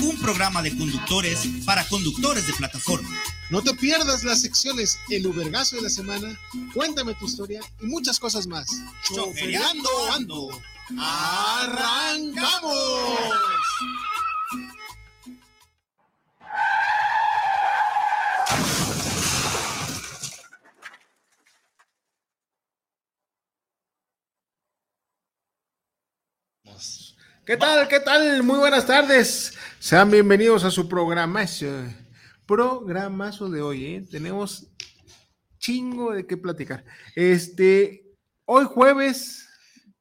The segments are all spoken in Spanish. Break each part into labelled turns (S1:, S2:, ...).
S1: un programa de conductores para conductores de plataforma
S2: no te pierdas las secciones El Ubergazo de la Semana, Cuéntame tu historia y muchas cosas más.
S1: Chofereando Ando.
S2: ¡Arrancamos! ¿Qué tal? ¿Qué tal? Muy buenas tardes. Sean bienvenidos a su programa programazo de hoy, ¿eh? Tenemos chingo de qué platicar. Este, hoy jueves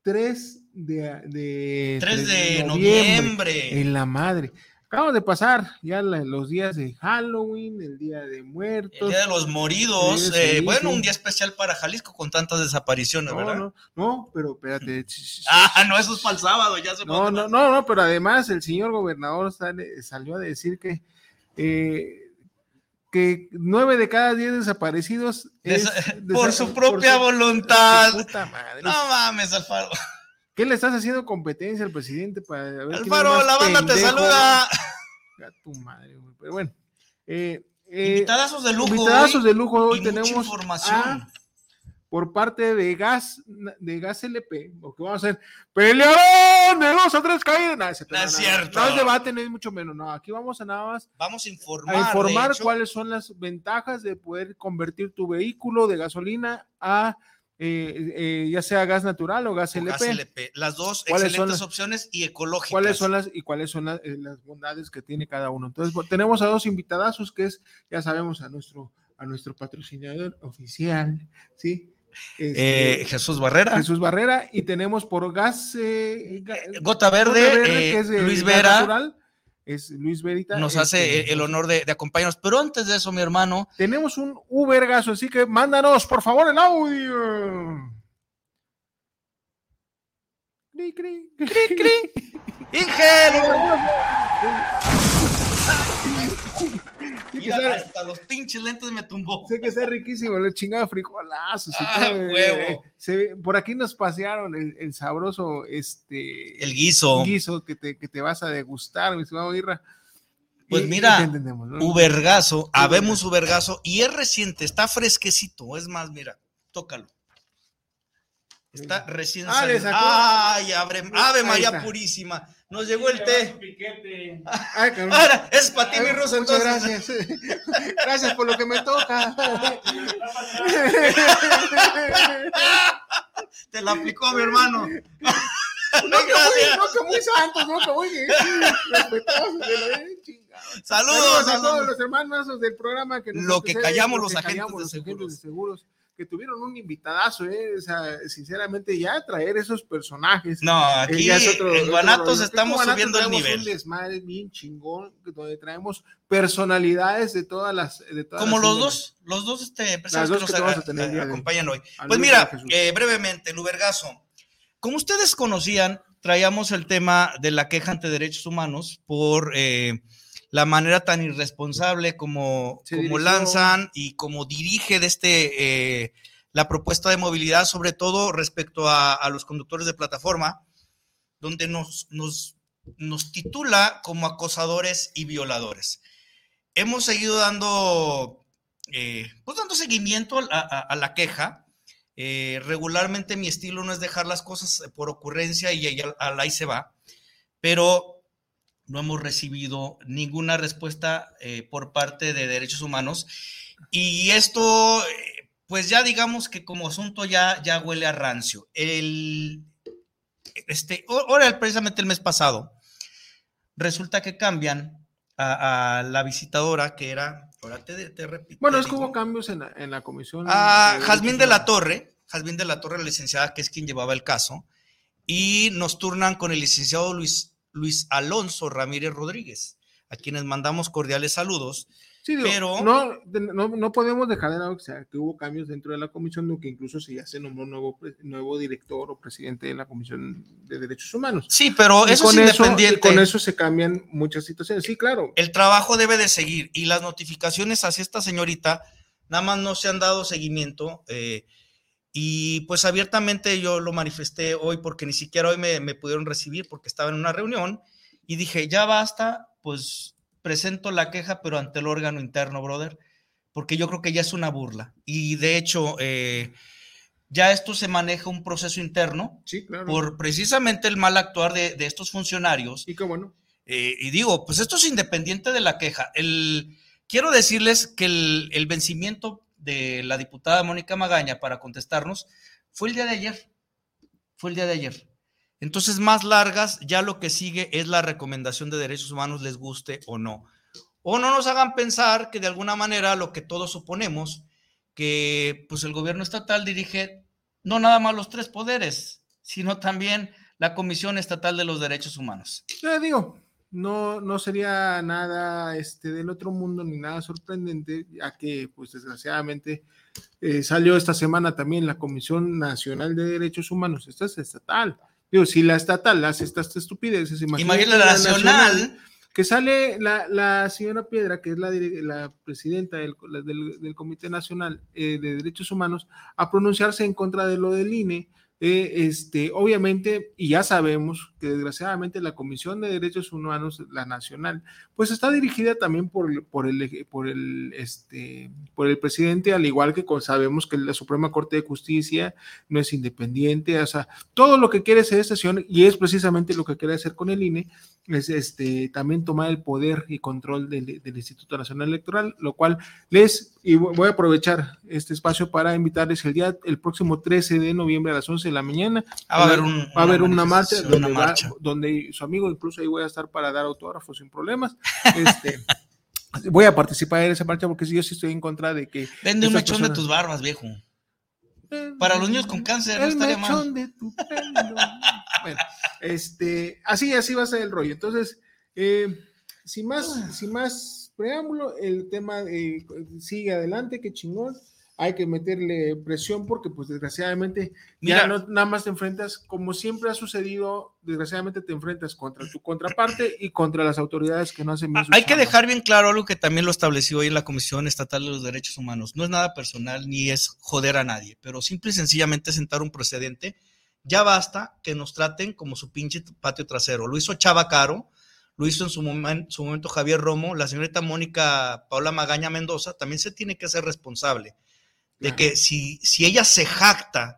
S2: 3 de,
S1: de, 3 de, noviembre,
S2: En la madre. Acabamos de pasar ya los días de Halloween, el día de muertos. El
S1: día de los moridos. Eh, bueno, un día especial para Jalisco con tantas desapariciones, ¿verdad?
S2: No, no, pero espérate.
S1: ah, no, eso es para el sábado, ya se
S2: No, no, no, no, pero además el señor gobernador salió a decir que eh, que nueve de cada diez desaparecidos
S1: por su propia voluntad. No mames, Alfaro.
S2: ¿Qué le estás haciendo competencia al presidente para
S1: Alfaro, la banda te saluda.
S2: A tu madre, Pero bueno.
S1: Eh, eh, invitadazos de lujo.
S2: Invitadazos de lujo. Hoy tenemos información por parte de Gas, de Gas LP, lo que vamos a hacer, peleadón de dos a tres caídas. No,
S1: es cierto.
S2: No, es debate, ni mucho menos. No, aquí vamos a nada más.
S1: Vamos a informar.
S2: A informar cuáles son las ventajas de poder convertir tu vehículo de gasolina a eh, eh, ya sea gas natural o gas, LP. gas
S1: LP. Las dos excelentes opciones y ecológicas.
S2: ¿Cuáles son las y cuáles son las, eh, las, bondades que tiene cada uno? Entonces, tenemos a dos invitadazos que es, ya sabemos, a nuestro, a nuestro patrocinador oficial, ¿sí?
S1: Este, eh, Jesús Barrera.
S2: Jesús Barrera, y tenemos por gas,
S1: Gota Verde, eh, Luis Vera.
S2: Es Luis Verita.
S1: Nos hace este, el honor de, acompañarnos. Pero antes de eso, mi hermano.
S2: Tenemos un Ubergazo, así que mándanos, por favor, el audio.
S1: Cri, cri, cri, cri. Hasta los pinches lentes me tumbó.
S2: Sé que está riquísimo, el chingado frijolazo. Ah, huevo. por aquí nos pasearon el, sabroso, este.
S1: El guiso.
S2: guiso que te, que te vas a degustar, mi estimado Irra.
S1: Pues mira, Ubergazo, habemos Ubergazo, y es reciente, está fresquecito. Es más, mira, tócalo. Está recién ah, salido. Ay, Ave María Purísima. Nos llegó el té. Ay, Ahora, es para ti, mi ruso, entonces.
S2: Gracias. Gracias por lo que me toca.
S1: Te la aplicó mi hermano.
S2: No, que muy, no, que muy santos, no, que muy respetuosos. Saludos, a todos los hermanos del programa.
S1: Que lo que callamos los agentes de
S2: seguros que tuvieron un invitadazo, ¿eh? o sea, sinceramente ya traer esos personajes.
S1: No, aquí en Guanatos estamos subiendo el nivel.
S2: un desmadre bien chingón, donde traemos personalidades de todas las... De todas
S1: Como los dos, los dos este, empresarios que, nos acompañan hoy. Pues mira, eh, brevemente, Lubergazo, como ustedes conocían, traíamos el tema de la queja ante derechos humanos por... Eh, la manera tan irresponsable como, como lanzan y como dirige de este, eh, la propuesta de movilidad, sobre todo respecto a, los conductores de plataforma, donde nos, nos, nos, titula como acosadores y violadores. Hemos seguido dando, eh, pues dando seguimiento a, la queja. Eh, regularmente mi estilo no es dejar las cosas por ocurrencia y ahí se va, pero no hemos recibido ninguna respuesta eh, por parte de derechos humanos. Y esto, eh, pues ya digamos que como asunto ya, ya huele a rancio. El, este, ahora precisamente el mes pasado, resulta que cambian a, la visitadora que era, ahora te, te repito.
S2: Bueno, es que hubo cambios en la, en la comisión.
S1: A Jazmín de la Torre, Jazmín de la Torre, la licenciada, que es quien llevaba el caso, y nos turnan con el licenciado Luis, Luis Alonso Ramírez Rodríguez, a quienes mandamos cordiales saludos.
S2: Sí, pero no, no, podemos dejar de lado que, sea, que hubo cambios dentro de la comisión, que incluso si ya se nombró nuevo, nuevo director o presidente de la Comisión de Derechos Humanos.
S1: Sí, pero eso es independiente.
S2: con eso se cambian muchas situaciones. Sí, claro.
S1: El trabajo debe de seguir y las notificaciones hacia esta señorita nada más no se han dado seguimiento. Eh, y pues abiertamente yo lo manifesté hoy porque ni siquiera hoy me, me pudieron recibir porque estaba en una reunión y dije, ya basta, pues presento la queja, pero ante el órgano interno, brother, porque yo creo que ya es una burla. Y de hecho, eh, ya esto se maneja un proceso interno por precisamente el mal actuar de, estos funcionarios.
S2: Y qué bueno.
S1: Eh, y digo, pues esto es independiente de la queja. El, quiero decirles que el, el vencimiento de la diputada Mónica Magaña para contestarnos fue el día de ayer. Fue el día de ayer. Entonces, más largas, ya lo que sigue es la recomendación de derechos humanos, les guste o no. O no nos hagan pensar que de alguna manera lo que todos suponemos, que pues el gobierno estatal dirige no nada más los tres poderes, sino también la Comisión Estatal de los Derechos Humanos.
S2: Le digo, no, no sería nada este, del otro mundo ni nada sorprendente, ya que pues desgraciadamente eh, salió esta semana también la Comisión Nacional de Derechos Humanos, esta es estatal, Digo, si la estatal hace estas estupideces,
S1: imagínate la, nacional,
S2: Que sale la, señora Piedra, que es la, la presidenta del, Comité Nacional eh, de Derechos Humanos, a pronunciarse en contra de lo del INE, eh, este, obviamente, y ya sabemos que desgraciadamente la Comisión de Derechos Humanos, la nacional, pues está dirigida también por, el, por, el, este, por el presidente, al igual que sabemos que la Suprema Corte de Justicia no es independiente, o sea, todo lo que quiere hacer esta sesión, y es precisamente lo que quiere hacer con el INE, es este, también tomar el poder y control del, del Instituto Nacional Electoral, lo cual les, y voy a aprovechar este espacio para invitarles el día, el próximo 13 de noviembre a las 11 de la mañana.
S1: Ah, va, a haber, un,
S2: va a haber una, marcha, donde, su amigo, incluso ahí voy a estar para dar autógrafos sin problemas. Este, voy a participar en esa marcha porque yo sí estoy en contra de que.
S1: Vende un mechón de tus barbas, viejo. Para los niños con cáncer,
S2: el no mechón de tu pelo. bueno, este, así, así va a ser el rollo. Entonces, eh, sin más, sin más preámbulo, el tema eh, sigue adelante, qué chingón hay que meterle presión porque pues desgraciadamente ya no nada más te enfrentas, como siempre ha sucedido, desgraciadamente te enfrentas contra tu contraparte y contra las autoridades que no hacen bien
S1: Hay que dejar bien claro algo que también lo estableció hoy en la Comisión Estatal de los Derechos Humanos. No es nada personal ni es joder a nadie, pero simple y sencillamente sentar un precedente. Ya basta que nos traten como su pinche patio trasero. Lo hizo Chava Caro, lo hizo en su, su momento Javier Romo, la señorita Mónica Paula Magaña Mendoza también se tiene que hacer responsable de que si, si ella se jacta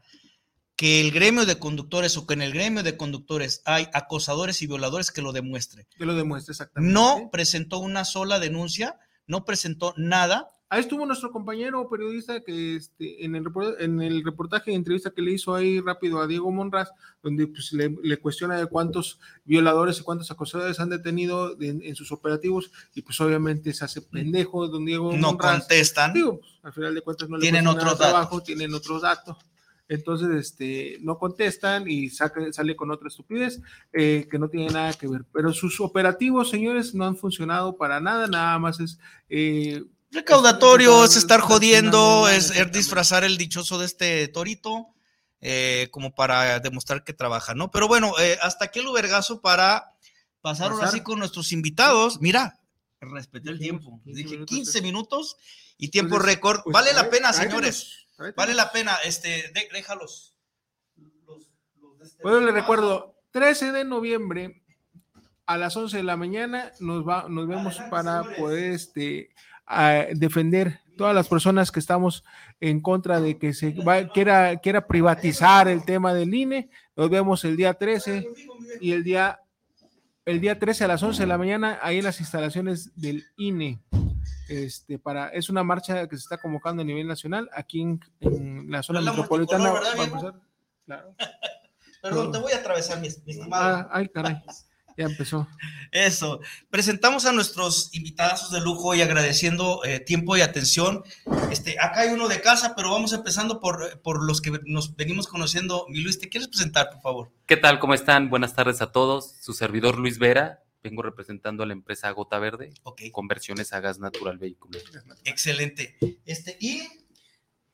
S1: que el gremio de conductores o que en el gremio de conductores hay acosadores y violadores, que lo demuestre.
S2: Que lo demuestre, exactamente.
S1: No presentó una sola denuncia, no presentó nada
S2: Ahí estuvo nuestro compañero periodista que este, en, el, en el reportaje de entrevista que le hizo ahí rápido a Diego Monraz, donde pues, le, cuestiona de cuántos violadores y cuántos acosadores han detenido en, sus operativos, y pues obviamente se hace pendejo don Diego
S1: no contestan.
S2: Digo, pues, al final de cuentas no
S1: le tienen otro
S2: trabajo, tienen otros datos. Entonces, este, no contestan y sale con otra estupidez eh, que no tiene nada que ver. Pero sus operativos, señores, no han funcionado para nada, nada más es eh,
S1: Recaudatorio es estar jodiendo, es, disfrazar el dichoso de este torito, eh, como para demostrar que trabaja, ¿no? Pero bueno, eh, hasta aquí el ubergazo para pasar ahora sí con nuestros invitados. Mira, respeté el tiempo. Dije 15 minutos y tiempo récord. Pues, vale la pena, señores. Vale la pena. Este, déjalos.
S2: Este bueno, le recuerdo, 13 de noviembre a las 11 de la mañana nos, va, nos vemos para poder este, a defender todas las personas que estamos en contra de que se quiera, quiera privatizar el tema del INE. Nos vemos el día 13 y el día, el día 13 a las 11 de la mañana ahí en las instalaciones del INE. Este, para, es una marcha que se está convocando a nivel nacional aquí en, la zona metropolitana.
S1: Perdón, te voy a atravesar, mi, estimado.
S2: Ah, ay, caray. Ya empezó.
S1: Eso. Presentamos a nuestros invitados de lujo y agradeciendo eh, tiempo y atención. Este, acá hay uno de casa, pero vamos empezando por, por los que nos venimos conociendo. Mi Luis, ¿te quieres presentar, por favor?
S3: ¿Qué tal? ¿Cómo están? Buenas tardes a todos. Su servidor Luis Vera. Vengo representando a la empresa Gota Verde. Conversiones a gas natural vehículo.
S1: Excelente. Este, y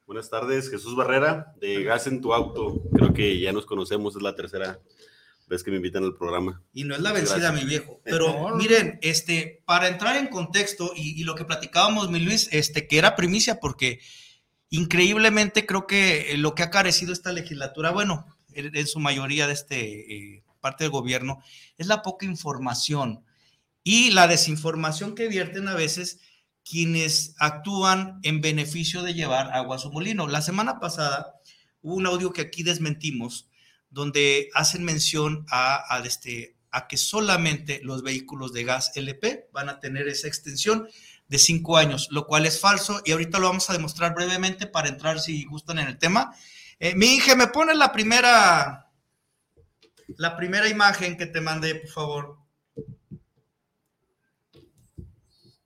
S4: Buenas tardes, Jesús Barrera, de Gas en tu Auto. Creo que ya nos conocemos, es la tercera vez que me invitan al programa.
S1: Y no es la vencida, mi viejo. Pero miren, este, para entrar en contexto y, lo que platicábamos, mi Luis, este, que era primicia, porque increíblemente creo que lo que ha carecido esta legislatura, bueno, en, su mayoría de este eh, parte del gobierno, es la poca información y la desinformación que vierten a veces quienes actúan en beneficio de llevar agua a su molino. La semana pasada hubo un audio que aquí desmentimos donde hacen mención a, este, a que solamente los vehículos de gas LP van a tener esa extensión de cinco años, lo cual es falso y ahorita lo vamos a demostrar brevemente para entrar si gustan en el tema. Eh, mi Inge, me pone la primera, la primera imagen que te mandé, por favor.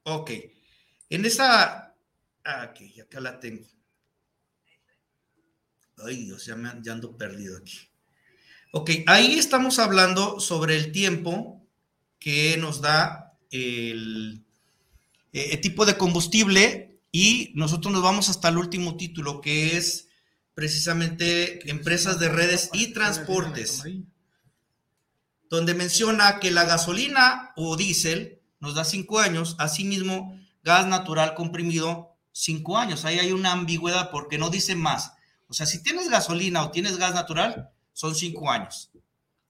S1: Ok. En esa, ah, ok, acá la tengo. Ay, Dios, ya, ya ando perdido aquí. Ok, ahí estamos hablando sobre el tiempo que nos da el, eh, tipo de combustible y nosotros nos vamos hasta el último título que es precisamente empresas de redes y transportes, donde menciona que la gasolina o diésel nos da cinco años, asimismo gas natural comprimido cinco años. Ahí hay una ambigüedad porque no dice más. O sea, si tienes gasolina o tienes gas natural, son cinco años.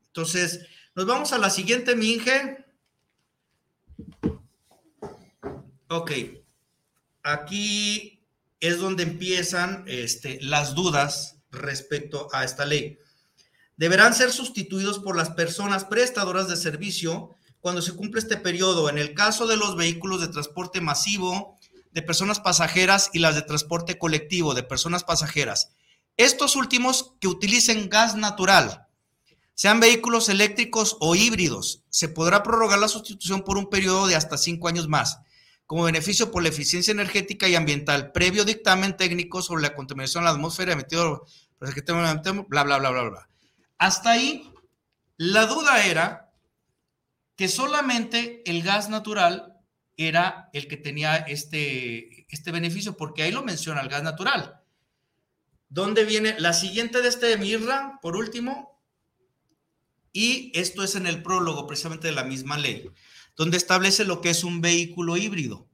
S1: Entonces, nos vamos a la siguiente, mi Inge. Ok, aquí es donde empiezan este, las dudas respecto a esta ley. Deberán ser sustituidos por las personas prestadoras de servicio cuando se cumple este periodo. En el caso de los vehículos de transporte masivo, de personas pasajeras y las de transporte colectivo de personas pasajeras estos últimos que utilicen gas natural, sean vehículos eléctricos o híbridos, se podrá prorrogar la sustitución por un periodo de hasta cinco años más, como beneficio por la eficiencia energética y ambiental, previo dictamen técnico sobre la contaminación en la atmósfera emitido bla, bla, bla, bla, bla. Hasta ahí, la duda era que solamente el gas natural era el que tenía este, este beneficio, porque ahí lo menciona el gas natural. ¿Dónde viene la siguiente de este de Mirra, por último? Y esto es en el prólogo precisamente de la misma ley, donde establece lo que es un vehículo híbrido.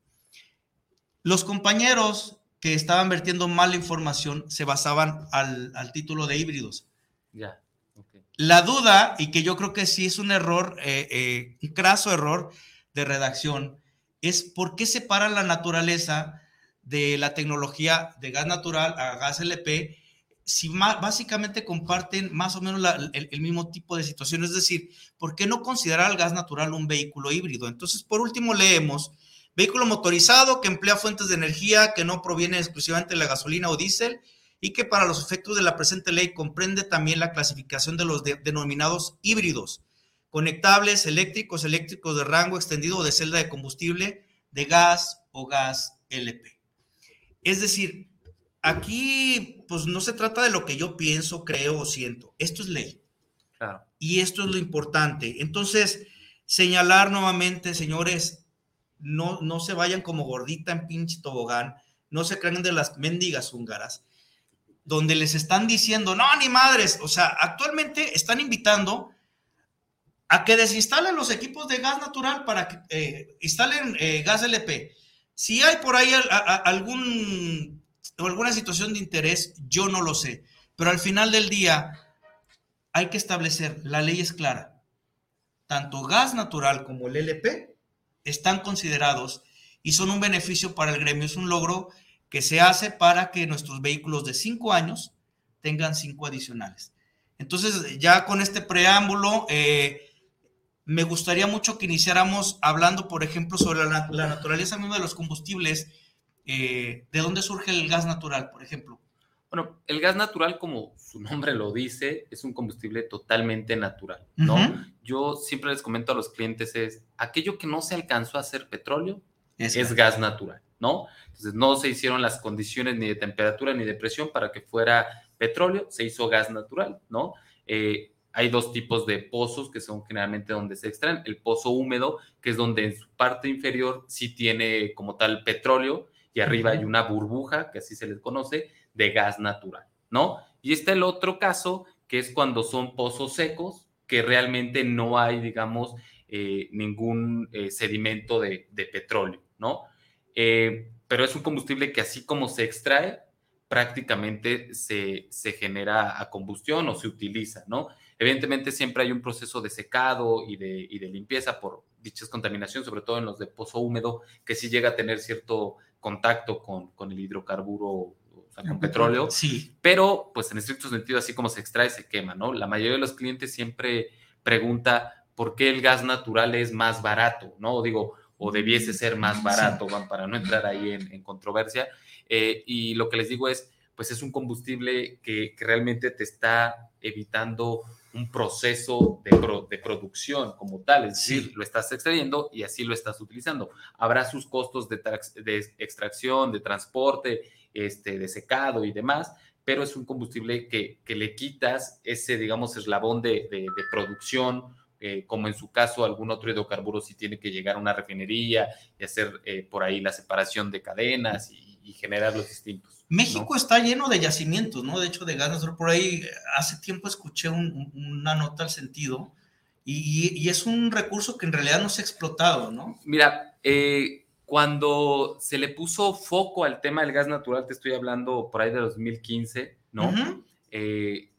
S1: Los compañeros que estaban vertiendo mala información se basaban al, título de híbridos. Ya. La duda, y que yo creo que sí es un error, eh, eh, un craso error de redacción, es por qué separa la naturaleza de la tecnología de gas natural a gas LP, si básicamente comparten más o menos el, mismo tipo de situación, es decir, ¿por qué no considerar el gas natural un vehículo híbrido? Entonces, por último, leemos, vehículo motorizado que emplea fuentes de energía que no provienen exclusivamente de la gasolina o diésel y que para los efectos de la presente ley comprende también la clasificación de los denominados híbridos, conectables, eléctricos, eléctricos de rango extendido o de celda de combustible, de gas o gas LP. Es decir, aquí pues no se trata de lo que yo pienso, creo o siento. Esto es ley. Y esto es lo importante. Entonces, señalar nuevamente, señores, no, no se vayan como gordita en pinche tobogán, no se crean de las mendigas húngaras, donde les están diciendo, no, ni madres, o sea, actualmente están invitando a que desinstalen los equipos de gas natural para que eh, instalen eh, gas LP. Si hay por ahí algún, alguna situación de interés, yo no lo sé. Pero al final del día hay que establecer, la ley es clara. Tanto gas natural como el LP están considerados y son un beneficio para el gremio. Es un logro que se hace para que nuestros vehículos de cinco años tengan cinco adicionales. Entonces, ya con este preámbulo, eh, me gustaría mucho que iniciáramos hablando, por ejemplo, sobre la, naturaleza misma de los combustibles, eh, de dónde surge el gas natural, por ejemplo.
S3: Bueno, el gas natural, como su nombre lo dice, es un combustible totalmente natural, ¿no? Yo siempre les comento a los clientes es, aquello que no se alcanzó a hacer petróleo es, gas natural, ¿no? Entonces, no se hicieron las condiciones ni de temperatura ni de presión para que fuera petróleo, se hizo gas natural, ¿no? Eh, hay dos tipos de pozos que son generalmente donde se extraen. El pozo húmedo, que es donde en su parte inferior sí tiene como tal petróleo y arriba hay una burbuja, que así se les conoce, de gas natural, ¿no? Y está el otro caso, que es cuando son pozos secos, que realmente no hay, digamos, eh, ningún eh, sedimento de, petróleo, ¿no? Eh, pero es un combustible que así como se extrae, prácticamente se, se genera a combustión o se utiliza, ¿no? Evidentemente siempre hay un proceso de secado y de, y de limpieza por dichas contaminaciones, sobre todo en los de pozo húmedo, que sí llega a tener cierto contacto con, con el hidrocarburo, o sea, con petróleo.
S1: Sí.
S3: Pero, pues en estricto sentido, así como se extrae, se quema, ¿no? La mayoría de los clientes siempre pregunta por qué el gas natural es más barato, ¿no? O digo, o debiese ser más barato, para no entrar ahí en, controversia. Eh, y lo que les digo es, pues es un combustible que, que realmente te está evitando un proceso de, de, producción como tal, es decir, lo estás extrayendo y así lo estás utilizando. Habrá sus costos de, de, extracción, de transporte, este, de secado y demás, pero es un combustible que, que le quitas ese, digamos, eslabón de, producción, eh, como en su caso algún otro hidrocarburo si tiene que llegar a una refinería y hacer eh, por ahí la separación de cadenas y, generar los distintos.
S1: México está lleno de yacimientos, ¿no? De hecho, de gas natural. Por ahí hace tiempo escuché una nota al sentido y, es un recurso que en realidad no se ha explotado, ¿no?
S3: Mira, eh, cuando se le puso foco al tema del gas natural, te estoy hablando por ahí de 2015, ¿no? Eh,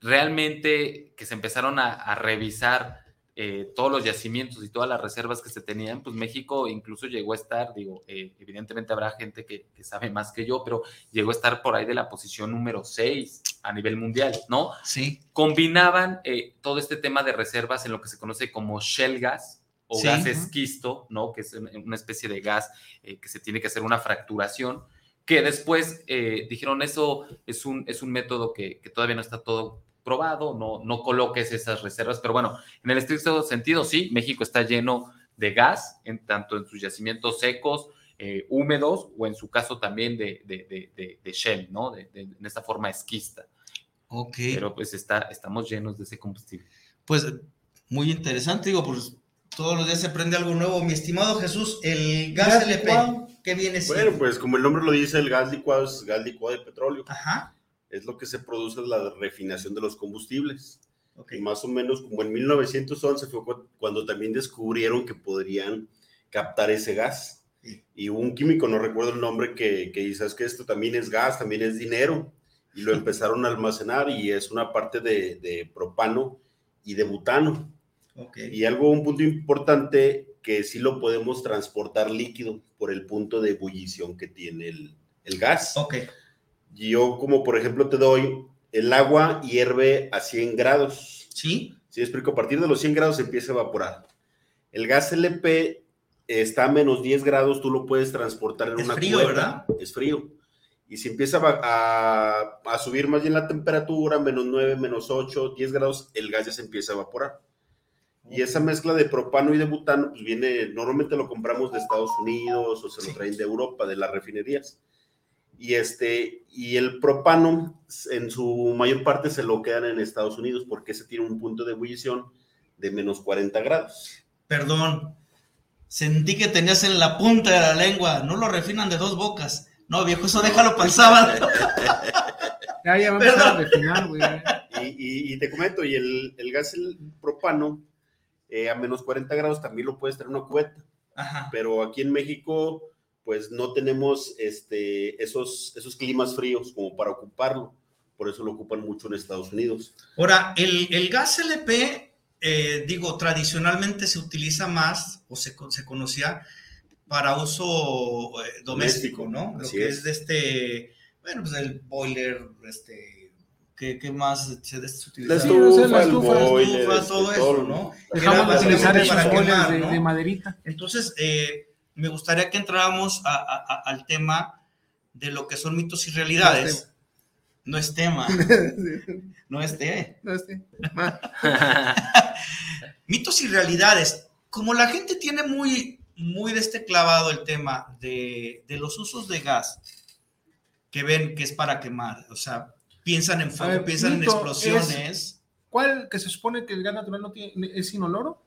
S3: realmente que se empezaron a revisar eh, todos los yacimientos y todas las reservas que se tenían, pues México incluso llegó a estar, digo, eh, evidentemente habrá gente que, sabe más que yo, pero llegó a estar por ahí de la posición número 6 a nivel mundial, ¿no?
S1: Sí.
S3: Combinaban eh, todo este tema de reservas en lo que se conoce como shell gas o gas esquisto, ¿no? Que es una especie de gas que se tiene que hacer una fracturación que después dijeron eso es un, es un método que, que, todavía no está todo probado, no, no coloques esas reservas, pero bueno, en el estricto sentido, sí, México está lleno de gas, en, tanto en sus yacimientos secos, eh, húmedos, o en su caso también de, de, de, shell, ¿no? De, en esta forma esquista.
S1: Ok.
S3: Pero pues está, estamos llenos de ese combustible.
S1: Pues muy interesante, digo, pues todos los días se prende algo nuevo. Mi estimado Jesús, el gas, LP, ¿qué viene
S4: siendo? Bueno, pues como el nombre lo dice, el gas licuado es gas licuado de petróleo.
S1: Ajá
S4: es lo que se produce la refinación de los combustibles. más o menos como en 1911 fue cuando también descubrieron que podrían captar ese gas. Y un químico, no recuerdo el nombre, que, que dice, es que esto también es gas, también es dinero. Y lo empezaron a almacenar y es una parte de, propano y de butano. Y algo, un punto importante, que sí lo podemos transportar líquido por el punto de ebullición que tiene el, el gas.
S1: Okay.
S4: Yo, como por ejemplo, te doy el agua hierve a 100 grados.
S1: Sí.
S4: Sí, explico. A partir de los 100 grados se empieza a evaporar. El gas LP está a menos 10 grados, tú lo puedes transportar en
S1: es
S4: una
S1: frío, ¿verdad?
S4: Es frío. Y si empieza a, a, subir más bien la temperatura, menos 9, menos 8, 10 grados, el gas ya se empieza a evaporar. Y esa mezcla de propano y de butano, pues viene, normalmente lo compramos de Estados Unidos o se lo traen de Europa, de las refinerías y este y el propano en su mayor parte se lo quedan en Estados Unidos porque ese tiene un punto de ebullición de menos 40 grados.
S1: Perdón, sentí que tenías en la punta de la lengua, no lo refinan de dos bocas. No, viejo, eso déjalo para el sábado.
S2: ya, ya vamos a refinar, güey.
S4: Y, y, te comento, y el, el gas el propano eh, a menos 40 grados también lo puedes tener en una cubeta.
S1: Ajá.
S4: Pero aquí en México pues no tenemos este, esos, esos climas fríos como para ocuparlo. Por eso lo ocupan mucho en Estados Unidos.
S1: Ahora, el, gas LP, eh, digo, tradicionalmente se utiliza más o se, se conocía para uso eh, doméstico, ¿no? Lo que es. de este, bueno, pues el boiler, este, ¿qué, qué más se, utiliza?
S4: La estufa, el boiler,
S1: todo
S4: este,
S1: eso, ¿no?
S2: Dejamos de utilizar esos boilers de, de, maderita.
S1: Entonces, eh, me gustaría que entráramos al tema de lo que son mitos y realidades. No es tema. No es té. No es Mitos y realidades. Como la gente tiene muy, muy de este clavado el tema de, de los usos de gas que ven que es para quemar, o sea, piensan en fuego, piensan en explosiones.
S2: ¿Cuál que se supone que el gas natural no tiene, es inoloro?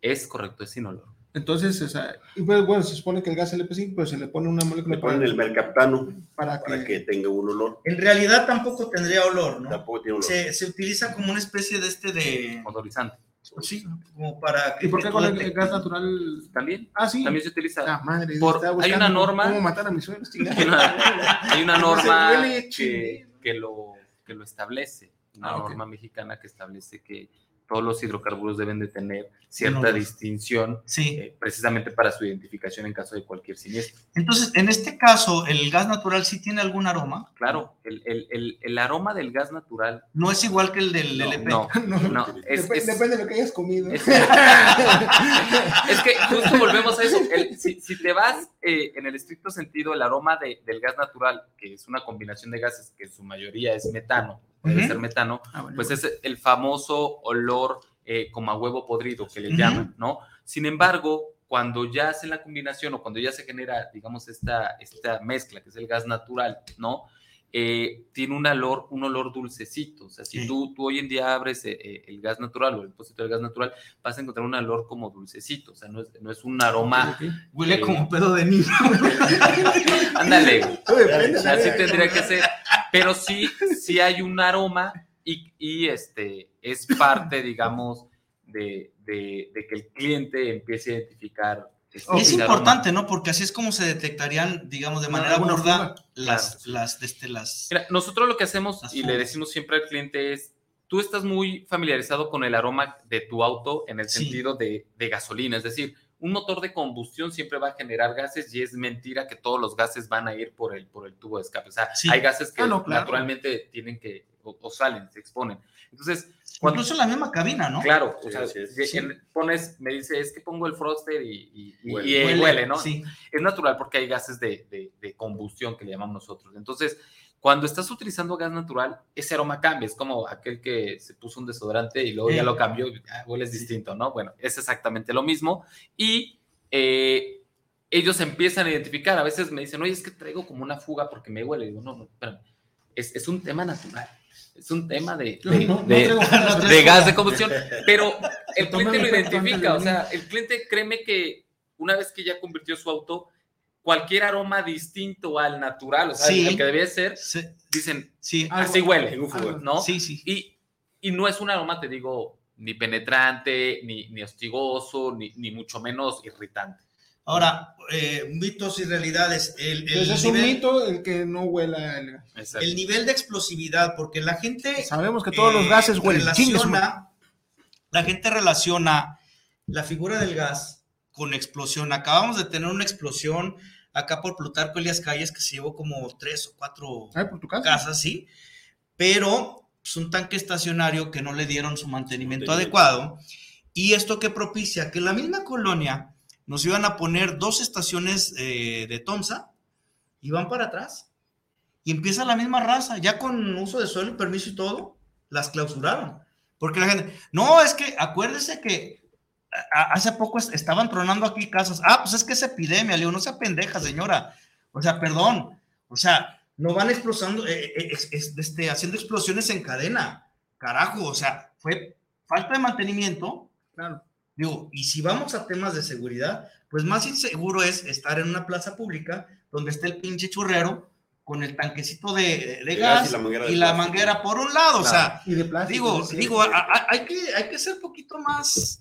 S3: Es correcto, es inoloro.
S2: Entonces, esa, pues, bueno, se supone que el gas LP5, pues se le pone una molécula.
S4: Le ponen el mercaptano para, que, tenga un olor.
S1: En realidad tampoco tendría olor, ¿no? Tampoco tiene olor. Se, se utiliza como una especie de este de.
S3: Odorizante.
S1: Sí, como para.
S2: ¿Y por qué con el gas natural?
S3: También.
S2: Ah, sí.
S3: También se utiliza. Ah, madre, por, hay una norma. ¿Cómo matar a mis suegros? hay una norma que, que, lo, que lo establece. Una ah, norma mexicana que establece que todos los hidrocarburos deben de tener cierta distinción eh, precisamente para su identificación en caso de cualquier siniestro.
S1: Entonces, en este caso, ¿el gas natural sí tiene algún aroma?
S3: Claro, el, el, el, aroma del gas natural...
S1: No es igual que el del LP.
S2: No, no, depende, de lo que hayas comido.
S3: Es, que justo volvemos a eso. Si, si, te vas eh, en el estricto sentido, el aroma de, del gas natural, que es una combinación de gases que en su mayoría es metano, puede ser metano, ah, pues es el famoso olor eh, como a huevo podrido que le llaman, ¿no? Sin embargo, cuando ya hacen la combinación o cuando ya se genera, digamos, esta, esta mezcla, que es el gas natural, ¿no? Eh, tiene un olor, un olor dulcecito. O sea, si tú, tú hoy en día abres eh, el gas natural o el depósito del gas natural, vas a encontrar un olor como dulcecito. O sea, no es, no es un aroma.
S1: Huele como pedo de niño.
S3: Ándale. Así tendría que ser pero sí, sí hay un aroma y, y este, es parte, digamos, de, de, que el cliente empiece a identificar.
S1: Este, es importante, ¿no? Porque así es como se detectarían, digamos, de manera burda las, las, este, las...
S3: Mira, nosotros lo que hacemos y le decimos siempre al cliente es, tú estás muy familiarizado con el aroma de tu auto en el sentido de, de gasolina, es decir, un motor de combustión siempre va a generar gases y es mentira que todos los gases van a ir por el, por el tubo de escape. O sea, hay gases que ah, naturalmente tienen que, o, salen, se exponen. Entonces,
S1: incluso en la misma cabina, ¿no?
S3: Claro, o sea, pones, me dice, es que pongo el froster y, huele, ¿no? Sí. Es natural porque hay gases de, de, de combustión que le llamamos nosotros. Entonces, cuando estás utilizando gas natural, ese aroma cambia. Es como aquel que se puso un desodorante y luego ya lo cambió y ah, huele distinto, ¿no? Bueno, es exactamente lo mismo. Y eh, ellos empiezan a identificar. A veces me dicen, oye, es que traigo como una fuga porque me huele. Y digo, no, no, espérame. Es, es un tema natural. Es un tema de, de, gas de combustión. Pero el cliente lo identifica. O sea, el cliente créeme que una vez que ya convirtió su auto, cualquier aroma distinto al natural, o sea, el que debía ser, dicen, sí, así huele, ¿no?
S1: Sí, sí.
S3: Y, y, no es un aroma, te digo, ni penetrante, ni, ni hostigoso, ni, ni, mucho menos irritante.
S1: Ahora, eh, mitos y realidades. El,
S2: el es un mito el que no huela
S1: el El nivel de explosividad, porque la gente...
S2: Sabemos que todos los gases eh, huelen.
S1: Relaciona, la gente relaciona la figura del gas con explosión. Acabamos de tener una explosión acá por Plutarco Elias Calles que se llevó como tres o cuatro casas, sí, pero es un tanque estacionario que no le dieron su mantenimiento adecuado. Y esto que propicia que la misma colonia nos iban a poner dos estaciones eh, de Tomsa y van para atrás. Y empieza la misma raza, ya con uso de suelo, permiso y todo, las clausuraron. Porque la gente, no, es que acuérdese que hace poco estaban tronando aquí casas. Ah, pues es que es epidemia, le no sea pendeja, señora. O sea, perdón. O sea, no van explosando, eh, eh, este, haciendo explosiones en cadena. Carajo, o sea, fue falta de mantenimiento. Claro. Digo, y si vamos a temas de seguridad, pues más inseguro es estar en una plaza pública donde esté el pinche churrero con el tanquecito de, gas, y la manguera, por un lado, o sea, digo, digo, hay, que, hay que ser un poquito más,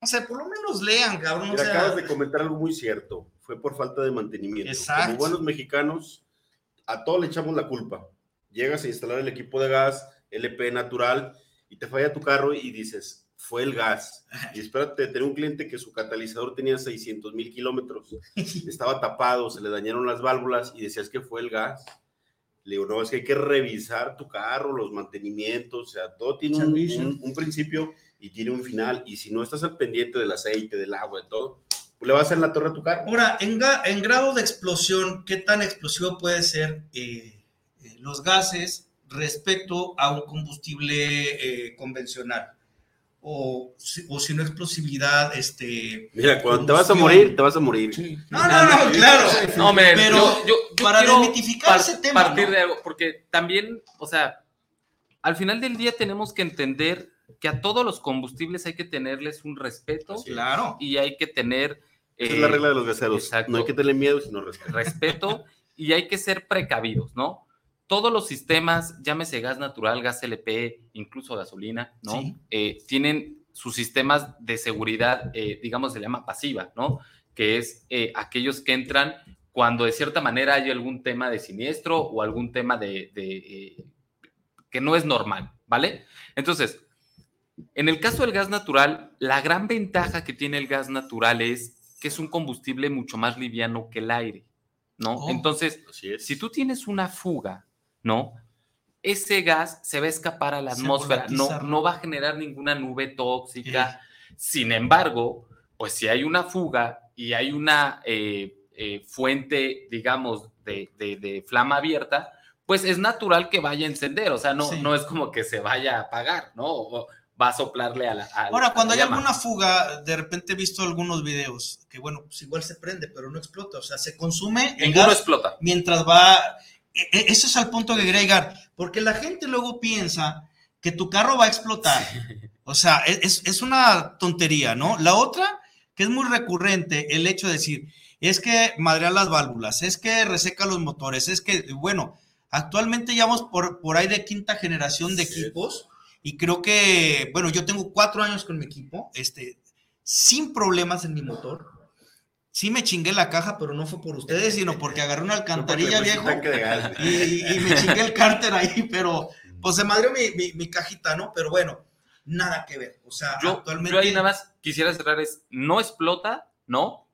S1: o sea, por lo menos lean, cabrón.
S4: acabas de comentar algo muy cierto. Fue por falta de mantenimiento. Exacto. Como buenos mexicanos, a todos le echamos la culpa. Llegas a instalar el equipo de gas, LP natural, y te falla tu carro y dices, fue el gas. Y espérate, tener un cliente que su catalizador tenía 600 mil kilómetros. Estaba tapado, se le dañaron las válvulas y decías que fue el gas. Le digo, no, es que hay que revisar tu carro, los mantenimientos, o sea, todo tiene un principio y tiene un final. Y si no estás al pendiente del aceite, del agua, de todo, pues le va a hacer la torre a tu carro.
S1: Ahora, en, en grado de explosión, ¿qué tan explosivo puede ser eh, eh, los gases respecto a un combustible eh, convencional. O, o, si no explosividad, este...
S4: Mira, cuando te vas a morir, te vas a morir.
S1: No, no, no, claro.
S3: No, pero yo, para desmitificar ese tema. Partir de algo, porque también, o sea, al final del día tenemos que entender que a todos los combustibles hay que tenerles un respeto.
S1: Claro.
S3: Y hay que tener...
S4: Esa es la regla de los gaseros. No hay que tenerle miedo, sino respeto.
S3: Respeto y hay que ser precavidos, ¿no? Todos los sistemas, llámese gas natural, gas LP, incluso gasolina, ¿no? Eh, tienen sus sistemas de seguridad, eh, digamos, se llama pasiva, ¿no? Que es eh, aquellos que entran cuando de cierta manera hay algún tema de siniestro o algún tema de que no es normal, ¿vale? Entonces, en el caso del gas natural, la gran ventaja que tiene el gas natural es que es un combustible mucho más liviano que el aire, ¿no? Oh, Entonces, si tú tienes una fuga, ¿no? Ese gas se va a escapar a la atmósfera, no, no va a generar ninguna nube tóxica. Sin embargo, pues si hay una fuga y hay una eh, eh, fuente, digamos, de, de flama abierta, pues es natural que vaya a encender, o sea, no, no es como que se vaya a apagar, ¿no? O va a soplarle a la...
S1: Ahora, cuando hay alguna fuga, de repente he visto algunos videos que, bueno, pues igual se prende, pero no explota, o sea, se consume...
S3: Ninguno explota.
S1: Mientras va... E, e, Eso es al punto que agregar, porque la gente luego piensa que tu carro va a explotar. O sea, es, es una tontería, ¿no? La otra, que es muy recurrente, el hecho de decir, es que madrea las válvulas, es que reseca los motores, es que, bueno, Actualmente ya vamos por, por ahí de quinta generación de equipos y creo que, bueno, yo tengo cuatro años con mi equipo, este, sin problemas en mi motor. Sí me chingué la caja, pero no fue por ustedes, sino porque agarré una alcantarilla viejo y, me chingué el cárter ahí, pero pues se madrió mi, mi, cajita, ¿no? Pero bueno, nada que ver. O sea,
S3: yo,
S1: actualmente...
S3: Yo ahí nada más quisiera cerrar es, no explota, ¿no?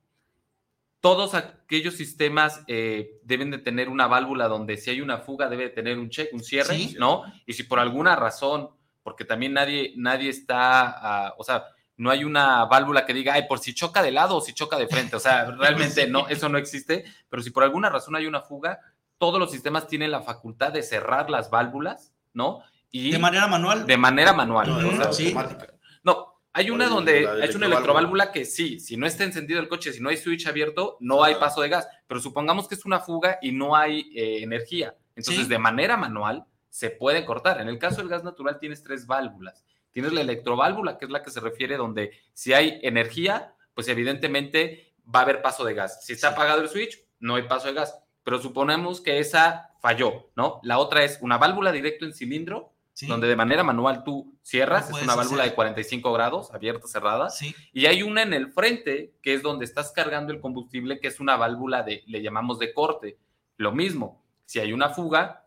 S3: todos aquellos sistemas eh, deben de tener una válvula donde si hay una fuga debe tener un check, un cierre, ¿no? Y si por alguna razón, porque también nadie, nadie está, ah, o sea, no hay una válvula que diga, ay, por si choca de lado o si choca de frente, o sea, realmente no, eso no existe, pero si por alguna razón hay una fuga, todos los sistemas tienen la facultad de cerrar las válvulas, ¿no?
S1: Y de manera manual.
S3: De manera manual. no, hay una donde hay una electroválvula que sí, si no está encendido el coche, si no hay switch abierto, no hay paso de gas. Pero supongamos que es una fuga y no hay eh, energía. Entonces, de manera manual, se puede cortar. En el caso del gas natural, tienes tres válvulas. Tienes la electroválvula, que es la que se refiere donde si hay energía, pues evidentemente va a haber paso de gas. Si está apagado el switch, no hay paso de gas. Pero suponemos que esa falló, ¿no? La otra es una válvula directo en cilindro donde de manera manual tú cierras, es una válvula de 45 grados, abierta, cerrada, y hay una en el frente, que es donde estás cargando el combustible, que es una válvula de, le llamamos de corte. Lo mismo, si hay una fuga,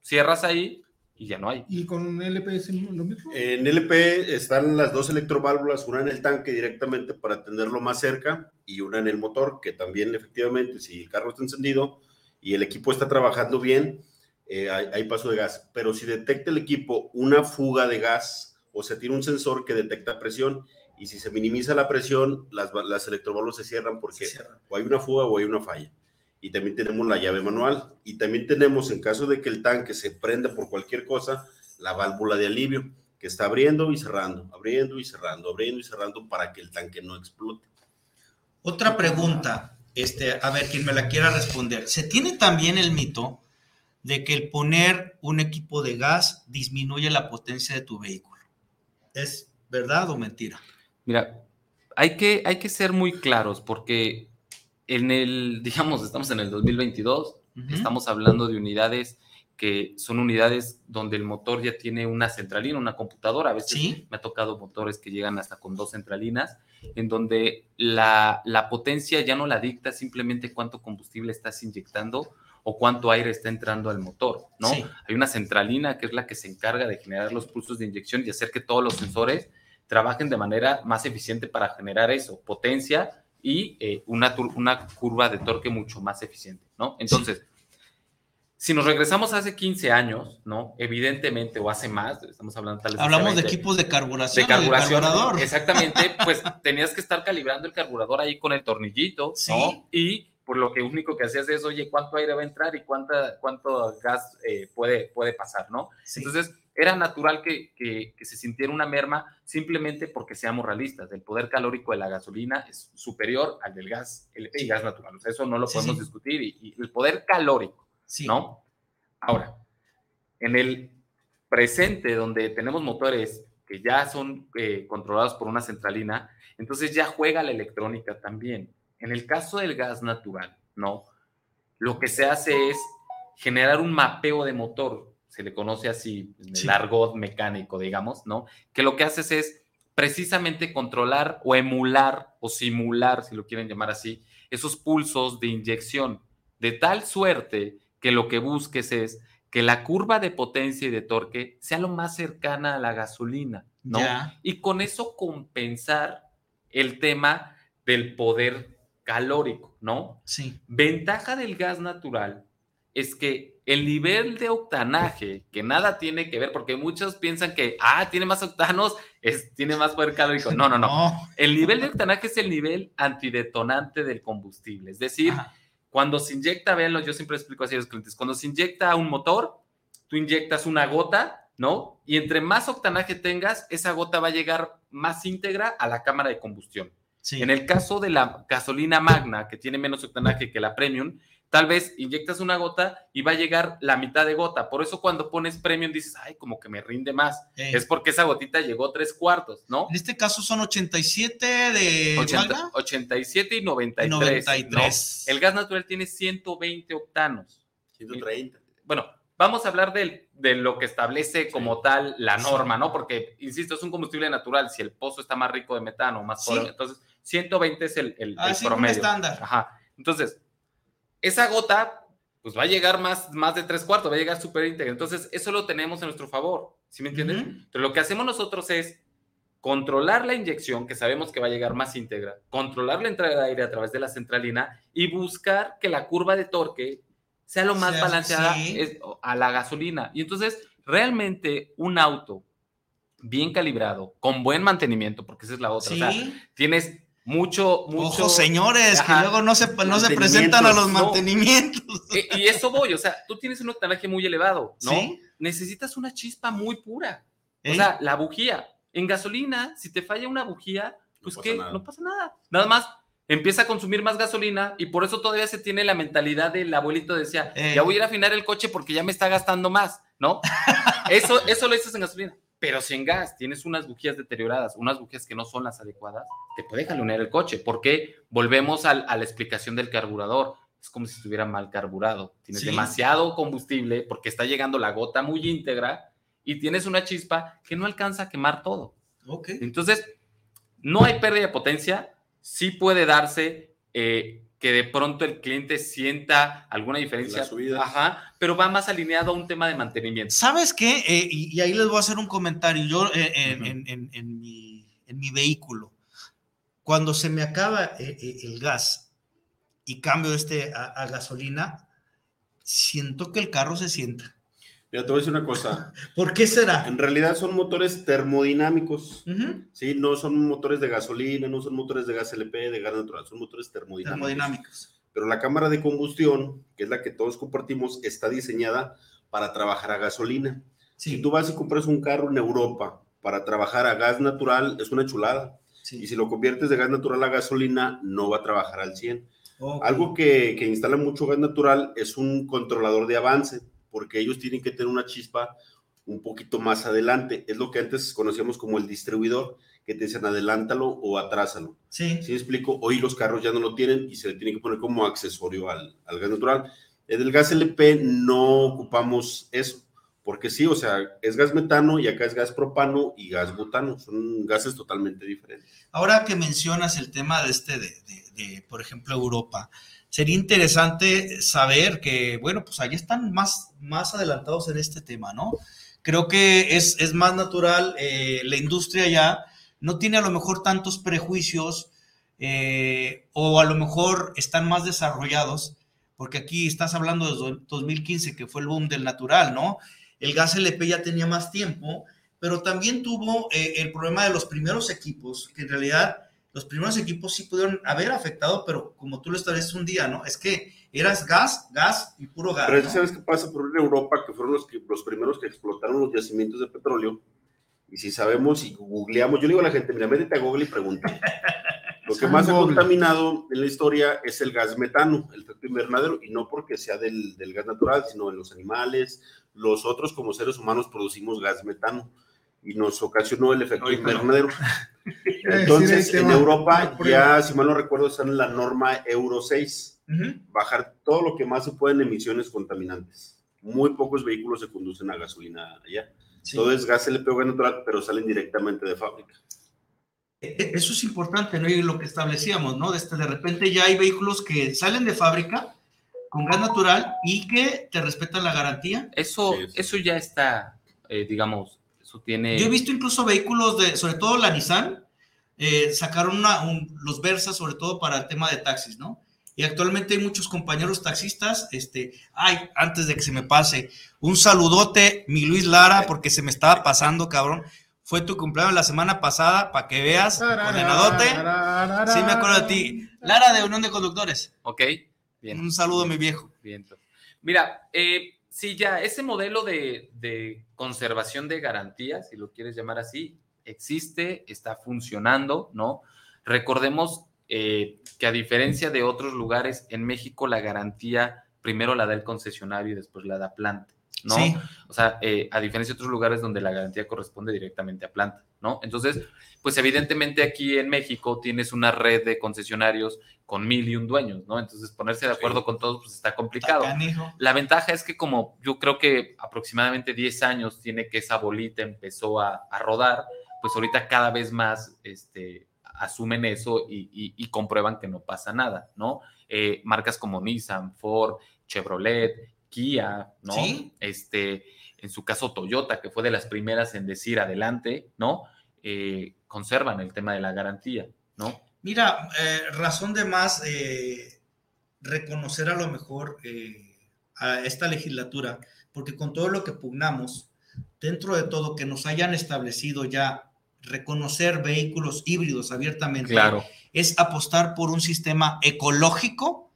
S3: cierras ahí y ya no hay.
S2: ¿Y con un LP es lo mismo?
S4: En LP están las dos electroválvulas, una en el tanque directamente para tenerlo más cerca y una en el motor, que también efectivamente, si el carro está encendido y el equipo está trabajando bien, eh, hay, paso de gas. Pero si detecta el equipo una fuga de gas o se tiene un sensor que detecta presión y si se minimiza la presión, las, las electroválvulas se cierran porque o hay una fuga o hay una falla. Y también tenemos la llave manual. Y también tenemos, en caso de que el tanque se prenda por cualquier cosa, la válvula de alivio, que está abriendo y cerrando, abriendo y cerrando, abriendo y cerrando para que el tanque no explote.
S1: Otra pregunta, este, a ver, quien me la quiera responder. ¿Se tiene también el mito de que el poner un equipo de gas disminuye la potencia de tu vehículo. ¿Es verdad o mentira?
S3: Mira, hay que, hay que ser muy claros porque en el, digamos, estamos en el 2022, estamos hablando de unidades que son unidades donde el motor ya tiene una centralina, una computadora. A veces me ha tocado motores que llegan hasta con dos centralinas, en donde la, la potencia ya no la dicta simplemente cuánto combustible estás inyectando, o cuánto aire está entrando al motor, ¿no? Hay una centralina que es la que se encarga de generar los pulsos de inyección y hacer que todos los sensores trabajen de manera más eficiente para generar eso, potencia y eh, una, una curva de torque mucho más eficiente, ¿no? Entonces, si nos regresamos hace 15 años, ¿no? Evidentemente, o hace más, estamos hablando
S1: tal vez... Hablamos de equipos de carburación.
S3: De carburación. carburador. Exactamente, pues tenías que estar calibrando el carburador ahí con el tornillito, ¿no? Y por lo que único que hacías es, oye, ¿cuánto aire va a entrar y cuánta, cuánto gas eh, puede, puede pasar, no? Entonces, era natural que, que, se sintiera una merma simplemente porque seamos realistas. El poder calórico de la gasolina es superior al del gas y gas natural. O sea, eso no lo podemos discutir. Y, el poder calórico, ¿no? Ahora, en el presente, donde tenemos motores que ya son eh, controlados por una centralina, entonces ya juega la electrónica también. En el caso del gas natural, ¿no? Lo que se hace es generar un mapeo de motor se le conoce así, en el argot mecánico, digamos, ¿no? Que lo que haces es precisamente controlar o emular o simular, si lo quieren llamar así, esos pulsos de inyección, de tal suerte que lo que busques es que la curva de potencia y de torque sea lo más cercana a la gasolina, ¿no? Y con eso compensar el tema del poder calórico, ¿no?
S1: Sí.
S3: Ventaja del gas natural es que el nivel de octanaje, que nada tiene que ver, porque muchos piensan que, ah, tiene más octanos, es, tiene más poder calórico. No, no, no, El nivel de octanaje es el nivel antidetonante del combustible. Es decir, cuando se inyecta, véanlo, yo siempre explico así a los clientes, cuando se inyecta un motor, tú inyectas una gota, ¿no? Y entre más octanaje tengas, esa gota va a llegar más íntegra a la cámara de combustión. En el caso de la gasolina magna, que tiene menos octanaje que la premium, tal vez inyectas una gota y va a llegar la mitad de gota. Por eso cuando pones premium dices, ay, como que me rinde más. Es porque esa gotita llegó tres cuartos, ¿no?
S1: En este caso son 87 de...
S3: 87 y 93. El gas natural tiene 120 octanos.
S4: 130.
S3: Bueno, vamos a hablar de, lo que establece como tal la norma, ¿no? Porque, insisto, es un combustible natural. Si el pozo está más rico de metano, más poder, entonces 120 es el, el,
S1: ah,
S3: el promedio.
S1: estándar.
S3: Ajá. Entonces, esa gota pues va a llegar más, más de tres cuartos, va a llegar súper íntegra. Entonces, eso lo tenemos en nuestro favor, ¿sí me entienden? Pero lo que hacemos nosotros es controlar la inyección, que sabemos que va a llegar más íntegra, controlar la entrada de aire a través de la centralina y buscar que la curva de torque sea lo más balanceada a la gasolina. Y entonces, realmente un auto bien calibrado, con buen mantenimiento, porque esa es la otra. O sea, tienes mucho, mucho.
S1: Ojo, señores, que luego no se, no se presentan a los mantenimientos.
S3: Y, eso voy, o sea, tú tienes un octanaje muy elevado, ¿no? Necesitas una chispa muy pura. O sea, la bujía. En gasolina, si te falla una bujía, pues que no pasa nada. Nada más empieza a consumir más gasolina y por eso todavía se tiene la mentalidad del abuelito decía, ya voy a ir a afinar el coche porque ya me está gastando más, ¿no? eso, eso lo dices en gasolina. Pero si en gas tienes unas bujías deterioradas, unas bujías que no son las adecuadas, te puede jalonear el coche. porque Volvemos a la explicación del carburador. Es como si estuviera mal carburado. Tienes demasiado combustible porque está llegando la gota muy íntegra y tienes una chispa que no alcanza a quemar todo.
S1: Okay.
S3: Entonces, no hay pérdida de potencia. Sí puede darse eh, que de pronto el cliente sienta alguna diferencia. Ajá, pero va más alineado a un tema de mantenimiento.
S1: ¿Sabes qué? Eh, y, ahí les voy a hacer un comentario. Yo eh, en, mi, vehículo, cuando se me acaba eh, el gas y cambio este a gasolina, siento que el carro se sienta.
S4: Mira, te voy a decir una cosa.
S1: ¿Por qué será?
S4: En realidad son motores termodinámicos. Sí, no son motores de gasolina, no son motores de gas LP, de gas natural, son motores termodinámicos. termodinámicos. Pero la cámara de combustión, que es la que todos compartimos, está diseñada para trabajar a gasolina. Si tú vas y compras un carro en Europa para trabajar a gas natural, es una chulada. Y si lo conviertes de gas natural a gasolina, no va a trabajar al 100. Algo que, que instala mucho gas natural es un controlador de avance porque ellos tienen que tener una chispa un poquito más adelante. Es lo que antes conocíamos como el distribuidor, que te dicen adelántalo o atrásalo.
S1: Sí.
S4: ¿Sí explico? Hoy los carros ya no lo tienen y se le tiene que poner como accesorio al, al gas natural. En el gas LP no ocupamos eso, porque sí, o sea, es gas metano y acá es gas propano y gas butano, son gases totalmente diferentes.
S1: Ahora que mencionas el tema de este, de, de por ejemplo, Europa, sería interesante saber que, bueno, pues ahí están más, más adelantados en este tema, ¿no? Creo que es, más natural, eh, la industria ya no tiene a lo mejor tantos prejuicios eh, o a lo mejor están más desarrollados, porque aquí estás hablando de 2015, que fue el boom del natural, ¿no? El gas LP ya tenía más tiempo, pero también tuvo eh, el problema de los primeros equipos, que en realidad los primeros equipos sí pudieron haber afectado, pero como tú lo estableces un día, ¿no? Es que eras gas, gas y puro gas.
S4: Pero ¿sabes qué pasa por Europa? Que fueron los, los primeros que explotaron los yacimientos de petróleo. Y si sabemos y googleamos, yo le digo a la gente, mira, métete a Google y pregunta. Lo que más ha contaminado en la historia es el gas metano, el efecto invernadero, y no porque sea del, del gas natural, sino en los animales, los otros como seres humanos producimos gas metano y nos ocasionó el efecto invernadero. Entonces, en Europa ya, si mal no recuerdo, están en la norma Euro 6, bajar todo lo que más se puede en emisiones contaminantes. Muy pocos vehículos se conducen a gasolina allá. Todo es gas LPO natural, pero salen directamente de fábrica.
S1: E, e, eso es importante, ¿no? Y lo que establecíamos, ¿no? Este, de repente ya hay vehículos que salen de fábrica con gas natural y que te respetan la garantía.
S3: Eso, eso ya está, eh, digamos, eso tiene...
S1: Yo he visto incluso vehículos de, sobre todo la Nissan, eh, sacaron una, los Versa sobre todo para el tema de taxis, ¿no? Y actualmente hay muchos compañeros taxistas, este, ay, antes de que se me pase, un saludote, mi Luis Lara, porque se me estaba pasando, cabrón. Fue tu cumpleaños la semana pasada, para que veas, ordenadote. Sí, me acuerdo de ti. Lara de Unión de Conductores.
S3: Ok.
S1: Un saludo, mi viejo.
S3: Bien. Mira, eh, sí, ya ese modelo de, conservación de garantías, si lo quieres llamar así, existe, está funcionando, ¿no? Recordemos eh, que a diferencia de otros lugares, en México la garantía primero la da el concesionario y después la da planta. ¿no? O sea, eh, a diferencia de otros lugares donde la garantía corresponde directamente a planta, ¿no? Entonces, pues evidentemente aquí en México tienes una red de concesionarios con mil y un dueños, ¿no? Entonces, ponerse de acuerdo con todos, pues está complicado. la ventaja es que como yo creo que aproximadamente 10 años tiene que esa bolita empezó a, rodar, pues ahorita cada vez más este, asumen eso y, comprueban que no pasa nada, ¿no? Eh, marcas como Nissan, Ford, Chevrolet, Kia, ¿no? Este, en su caso Toyota, que fue de las primeras en decir adelante, ¿no? Eh, conservan el tema de la garantía, ¿no?
S1: Mira, eh, razón de más eh, reconocer a lo mejor a esta legislatura, porque con todo lo que pugnamos, dentro de todo que nos hayan establecido ya reconocer vehículos híbridos abiertamente,
S3: claro.
S1: es apostar por un sistema ecológico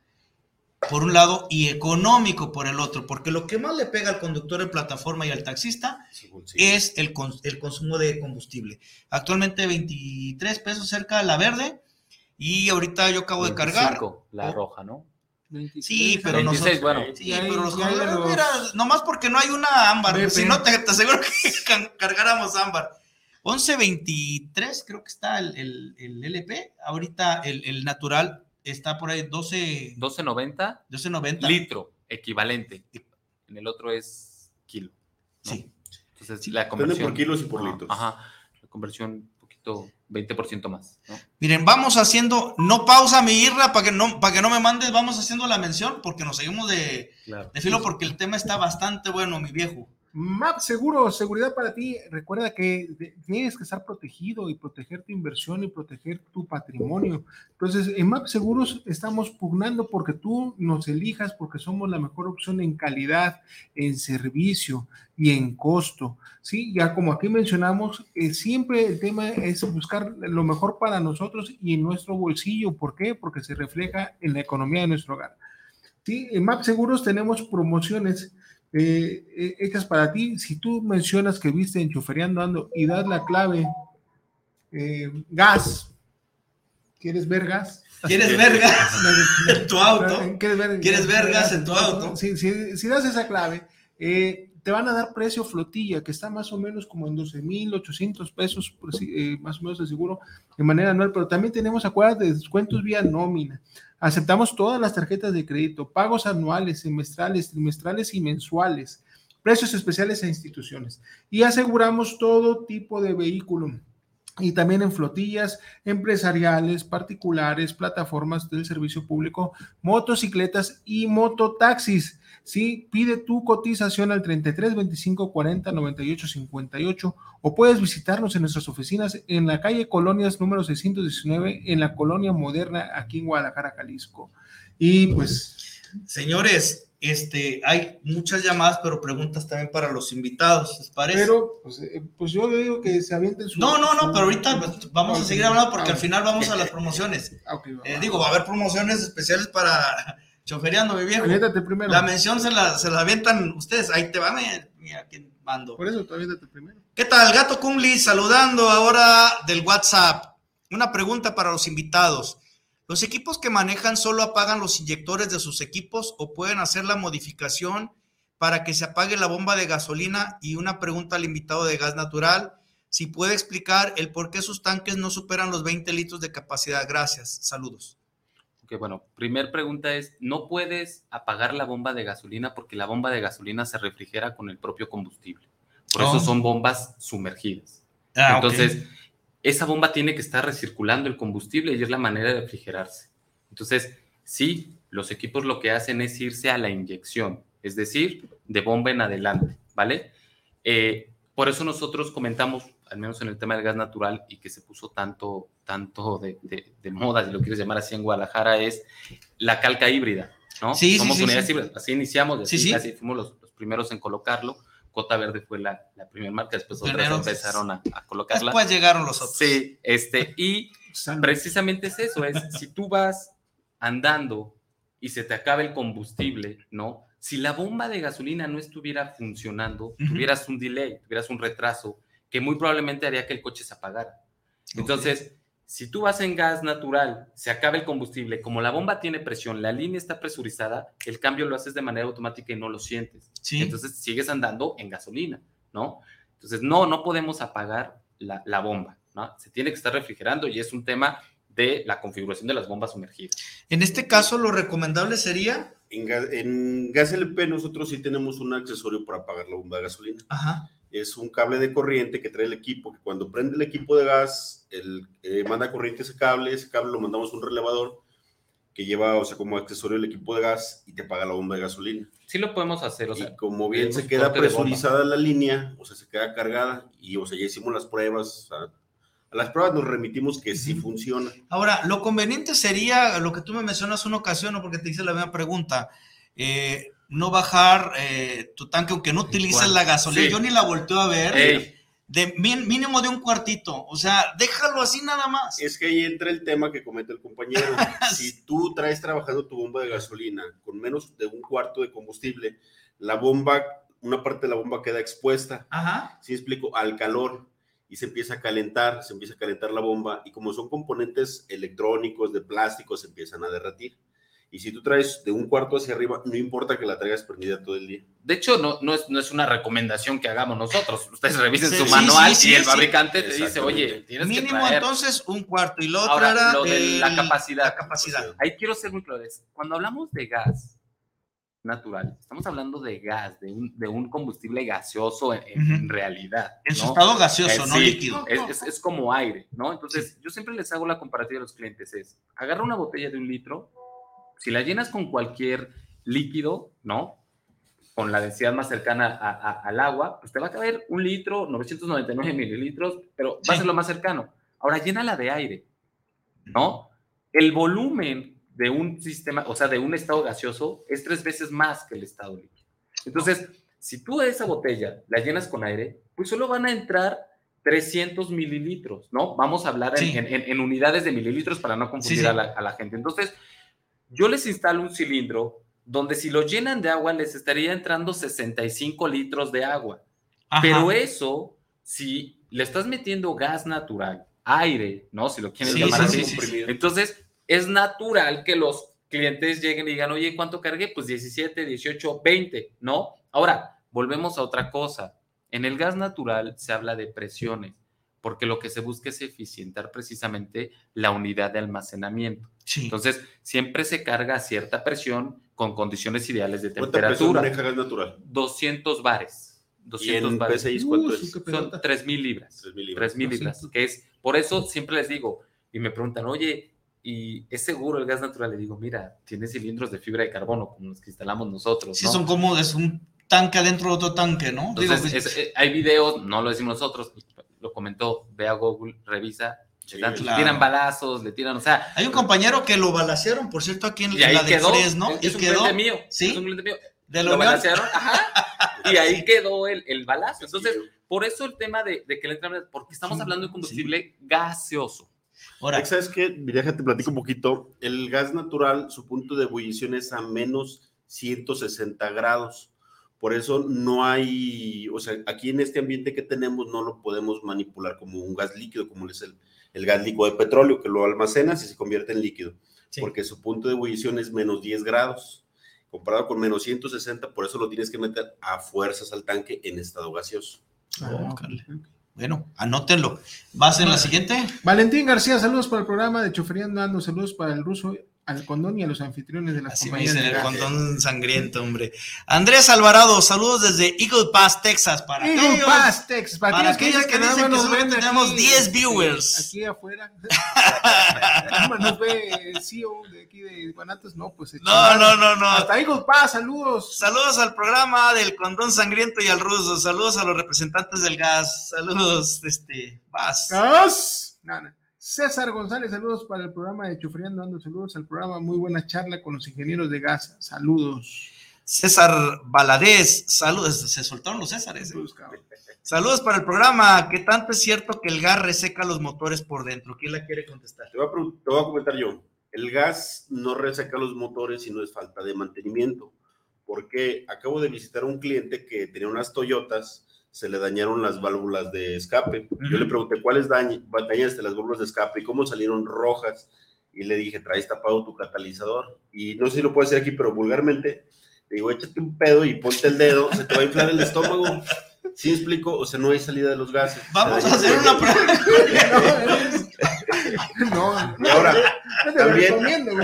S1: por un lado y económico por el otro, porque lo que más le pega al conductor de plataforma y al taxista es el, el, consumo de combustible. Actualmente 23 pesos cerca de la verde y ahorita yo acabo de cargar.
S3: La roja, ¿no?
S1: sí, pero 26, bueno. Sí, pero los, mira, nomás porque no hay una ámbar, si no te, te, aseguro que cargáramos ámbar. 11.23 creo que está el, el, LP, ahorita el, el natural está por ahí 12.
S3: 12.90.
S1: 12.90.
S3: Litro, equivalente. En el otro es kilo.
S1: Sí.
S3: Entonces, la conversión.
S4: por kilos y por litros.
S3: Ajá. La conversión un poquito, 20% más.
S1: Miren, vamos haciendo, no pausa mi irra para que no, para que no me mandes, vamos haciendo la mención porque nos seguimos de, de filo porque el tema está bastante bueno, mi viejo.
S2: MAP Seguro, seguridad para ti. Recuerda que tienes que estar protegido y proteger tu inversión y proteger tu patrimonio. Entonces, en MAP Seguros estamos pugnando porque tú nos elijas, porque somos la mejor opción en calidad, en servicio y en costo. Sí, ya como aquí mencionamos, eh, siempre el tema es buscar lo mejor para nosotros y en nuestro bolsillo. ¿Por qué? Porque se refleja en la economía de nuestro hogar. Sí, en MAP Seguros tenemos promociones eh, eh, hechas para ti. Si tú mencionas que viste en Chuferiando Ando y das la clave eh, gas, ¿quieres ver gas?
S1: ¿Quieres ver gas en tu auto? ¿Quieres ver, gas en tu auto?
S2: Si, si, das esa clave, te van a dar precio flotilla, que está más o menos como en 12,800 pesos, más o menos de seguro, de manera anual, pero también tenemos, acuerdas, de descuentos vía nómina. Aceptamos todas las tarjetas de crédito, pagos anuales, semestrales, trimestrales y mensuales, precios especiales a instituciones. Y aseguramos todo tipo de vehículo y también en flotillas empresariales, particulares, plataformas del servicio público, motocicletas y mototaxis. Sí, pide tu cotización al 33 25 40 98 58 o puedes visitarnos en nuestras oficinas en la calle Colonias número 619 en la colonia moderna aquí en Guadalajara, Jalisco. Y pues
S1: Señores, este, hay muchas llamadas, pero preguntas también para los invitados, ¿les parece?
S2: Pero, pues, eh, pues yo digo que se avienten
S1: su... No, no, no, pero ahorita pues, vamos a seguir hablando porque al final vamos a las promociones. Eh, digo, va a haber promociones especiales para chofereando, mi viejo.
S2: primero.
S1: La mención se la, se la avientan ustedes, ahí te va, mira quién mando.
S2: Por eso, aviéntate primero.
S1: ¿Qué tal? Gato Kumli saludando ahora del WhatsApp. Una pregunta para los invitados. ¿Los equipos que manejan solo apagan los inyectores de sus equipos o pueden hacer la modificación para que se apague la bomba de gasolina? Y una pregunta al invitado de gas natural, si puede explicar el por qué sus tanques no superan los 20 litros de capacidad. Gracias. Saludos.
S3: Ok, bueno, primer pregunta es, no puedes apagar la bomba de gasolina porque la bomba de gasolina se refrigera con el propio combustible. Por eso oh. son bombas sumergidas. Ah, Entonces, esa bomba tiene que estar recirculando el combustible y es la manera de refrigerarse. Entonces, sí, los equipos lo que hacen es irse a la inyección, es decir, de bomba en adelante, ¿vale? Eh, por eso nosotros comentamos, al menos en el tema del gas natural y que se puso tanto, tanto de, moda, si lo quieres llamar así en Guadalajara, es la calca híbrida, ¿no?
S1: Sí,
S3: Somos
S1: sí,
S3: unidades híbridas, así iniciamos, así, así fuimos los, los primeros en colocarlo Cota Verde fue la, la primera marca, después otras empezaron a, colocarla.
S1: Después llegaron los otros.
S3: Sí, este, y precisamente es eso, es si tú vas andando y se te acaba el combustible, ¿no? Si la bomba de gasolina no estuviera funcionando, tuvieras un delay, tuvieras un retraso, que muy probablemente haría que el coche se apagara. Entonces, si tú vas en gas natural, se acaba el combustible, como la bomba tiene presión, la línea está presurizada, el cambio lo haces de manera automática y no lo sientes. Entonces sigues andando en gasolina, ¿no? Entonces, no, no podemos apagar la, bomba, ¿no? Se tiene que estar refrigerando y es un tema de la configuración de las bombas sumergidas.
S1: En este caso, lo recomendable sería...
S4: En, en gas LP nosotros sí tenemos un accesorio para apagar la bomba de gasolina.
S1: Ajá
S4: es un cable de corriente que trae el equipo, que cuando prende el equipo de gas, el, eh, manda corriente ese cable, ese cable lo mandamos a un relevador que lleva, o sea, como accesorio el equipo de gas y te apaga la bomba de gasolina.
S3: Sí lo podemos hacer, o sea.
S4: Y como bien se queda presurizada la línea, o sea, se queda cargada y, o sea, ya hicimos las pruebas, a las pruebas nos remitimos que sí funciona.
S1: Ahora, lo conveniente sería lo que tú me mencionas una ocasión, o porque te hice la misma pregunta, eh, no bajar eh, tu tanque, aunque no utilices la gasolina. Yo ni la volteo a ver. De mínimo de un cuartito, o sea, déjalo así nada más.
S4: Es que ahí entra el tema que comete el compañero. si tú traes trabajando tu bomba de gasolina con menos de un cuarto de combustible, la bomba, una parte de la bomba queda expuesta.
S1: Ajá.
S4: Si explico, al calor y se empieza a calentar, se empieza a calentar la bomba y como son componentes electrónicos de plástico, se empiezan a derretir. Y si tú traes de un cuarto hacia arriba, no importa que la traigas prendida todo el día.
S3: De hecho, no, no, es, no es una recomendación que hagamos nosotros. Ustedes revisen su manual y el fabricante te dice, oye, tienes
S1: Mínimo
S3: que traer.
S1: entonces un cuarto y lo otro era
S3: lo de la capacidad.
S1: La capacidad.
S3: Ahí quiero ser muy claro. Cuando hablamos de gas natural, estamos hablando de gas, de un, de un combustible gaseoso en, realidad.
S1: En su estado gaseoso, no líquido.
S3: Es, es, como aire, ¿no? Entonces, yo siempre les hago la comparativa a los clientes, es, agarra una botella de un litro, si la llenas con cualquier líquido, ¿no? Con la densidad más cercana al agua, pues te va a caber un litro, 999 mililitros, pero va a ser lo más cercano. Ahora, llénala de aire, ¿no? El volumen de un sistema, o sea, de un estado gaseoso, es tres veces más que el estado líquido. Entonces, si tú esa botella la llenas con aire, pues solo van a entrar 300 mililitros, ¿no? Vamos a hablar en, unidades de mililitros para no confundir a, la, a, la, gente. Entonces, yo les instalo un cilindro donde si lo llenan de agua les estaría entrando 65 litros de agua. Pero eso, si le estás metiendo gas natural, aire, ¿no? Si lo quieren llamar así, entonces es natural que los clientes lleguen y digan, oye, ¿cuánto cargué? Pues 17, 18, 20, ¿no? Ahora, volvemos a otra cosa. En el gas natural se habla de presiones porque lo que se busca es eficientar precisamente la unidad de almacenamiento. Entonces, siempre se carga a cierta presión con condiciones ideales de temperatura.
S4: ¿Cuánta presión natural?
S3: 200 bares. 200
S4: ¿Y bares. cuánto uh, es?
S3: Son 3.000 libras. 3.000 libras. que es, por eso siempre les digo, y me preguntan, oye, ¿y es seguro el gas natural? Le digo, mira, tiene cilindros de fibra de carbono, como los que instalamos nosotros.
S1: Sí, son como, es un tanque adentro de otro tanque, ¿no?
S3: Entonces, eh, hay videos, no lo decimos nosotros, lo comentó, ve a Google, revisa, le tiran balazos, le tiran, o sea.
S1: Hay un compañero que lo balacearon, por cierto, aquí en,
S3: y
S1: la
S3: de
S1: Fresno.
S3: Es, un cliente mío.
S1: Sí.
S3: Es un cliente mío.
S1: De lo, balacearon,
S3: ajá. y ahí quedó el, el balazo. Entonces, por eso el tema de, de que le entran, porque estamos hablando de combustible gaseoso.
S4: Ahora, ¿sabes qué? Déjate platico un poquito. El gas natural, su punto de ebullición es a menos 160 grados. Por eso no hay, o sea, aquí en este ambiente que tenemos no lo podemos manipular como un gas líquido, como es el, el gas líquido de petróleo, que lo almacenas y se convierte en líquido, porque su punto de ebullición es menos 10 grados, comparado con menos 160, por eso lo tienes que meter a fuerzas al tanque en estado gaseoso.
S1: Ah, bueno, anótenlo. ¿Vas en la siguiente?
S2: Valentín García, saludos para el programa de Chofería Ando, saludos para el ruso al condón y a los anfitriones de la
S1: Así me dicen el condón sangriento, hombre. Andrés Alvarado, saludos desde Eagle Pass, Texas.
S2: Para Eagle Pass, Texas.
S1: Para, para aquellos que, que dicen que solo tenemos 10 viewers.
S2: Aquí afuera. nos ve el CEO de aquí de Guanatos. No, pues.
S1: No, no, no, no.
S2: Hasta Eagle Pass, saludos.
S1: Saludos al programa del condón sangriento y al ruso. Saludos a los representantes del gas. Saludos, este, Paz.
S2: Gas. No, no. César González, saludos para el programa de Chufriando, dando saludos al programa, muy buena charla con los ingenieros de gas, saludos.
S1: César Baladés, saludos, se soltaron los Césares. ¿eh? Saludos, para el programa, ¿qué tanto es cierto que el gas reseca los motores por dentro? ¿Quién la quiere contestar?
S4: Te voy a, te voy a comentar yo, el gas no reseca los motores, sino es falta de mantenimiento, porque acabo de visitar a un cliente que tenía unas Toyotas, se le dañaron las válvulas de escape. Yo le pregunté cuáles dañas de las válvulas de escape y cómo salieron rojas. Y le dije, traes tapado tu catalizador. Y no sé si lo puedo decir aquí, pero vulgarmente, le digo, échate un pedo y ponte el dedo, se te va a inflar el estómago. ¿Sí explico? O sea, no hay salida de los gases.
S1: Vamos a hacer una prueba.
S4: no, y ahora, también, la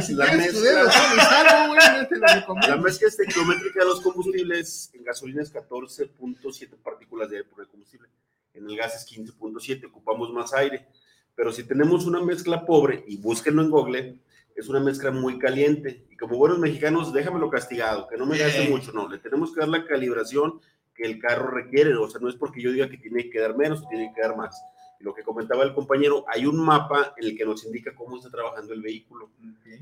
S4: mezcla, estequiométrica de los combustibles en gasolina es 14.7 partículas de aire por el combustible. En el gas es 15.7, ocupamos más aire. Pero si tenemos una mezcla pobre, y búsquenlo en Google, es una mezcla muy caliente. Y como buenos mexicanos, déjamelo castigado, que no me gaste mucho. No, le tenemos que dar la calibración que el carro requiere. O sea, no es porque yo diga que tiene que dar menos o tiene que dar más lo que comentaba el compañero, hay un mapa en el que nos indica cómo está trabajando el vehículo.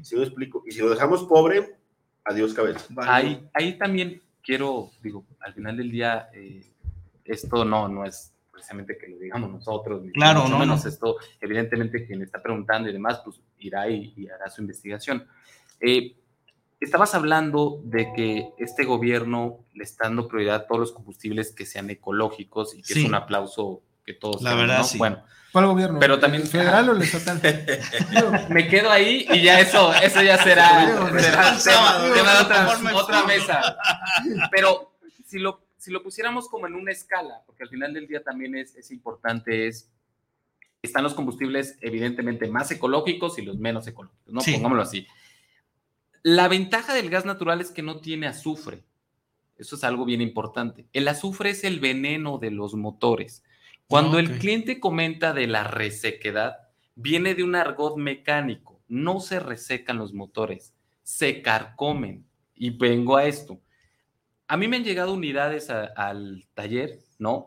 S4: Si me explico? Y si lo dejamos pobre, adiós cabeza.
S3: Ahí, ahí también quiero, digo, al final del día, eh, esto no, no es precisamente que lo digamos nosotros,
S1: claro, no
S3: menos esto, evidentemente quien está preguntando y demás, pues irá y, hará su investigación. Eh, estabas hablando de que este gobierno le está dando prioridad a todos los combustibles que sean ecológicos y que es un aplauso que todos.
S1: La verdad, sí.
S3: Bueno.
S2: ¿Cuál gobierno?
S3: Pero también.
S2: ¿Federal o el estatal?
S3: Me quedo ahí y ya eso, eso ya será, será tema, de otra, otra mesa. Pero si lo, si lo pusiéramos como en una escala, porque al final del día también es, es importante, es están los combustibles evidentemente más ecológicos y los menos ecológicos, ¿no? Pongámoslo así. La ventaja del gas natural es que no tiene azufre. Eso es algo bien importante. El azufre es el veneno de los motores. Cuando el cliente comenta de la resequedad, viene de un argot mecánico. No se resecan los motores, se carcomen. Y vengo a esto. A mí me han llegado unidades al taller, ¿no?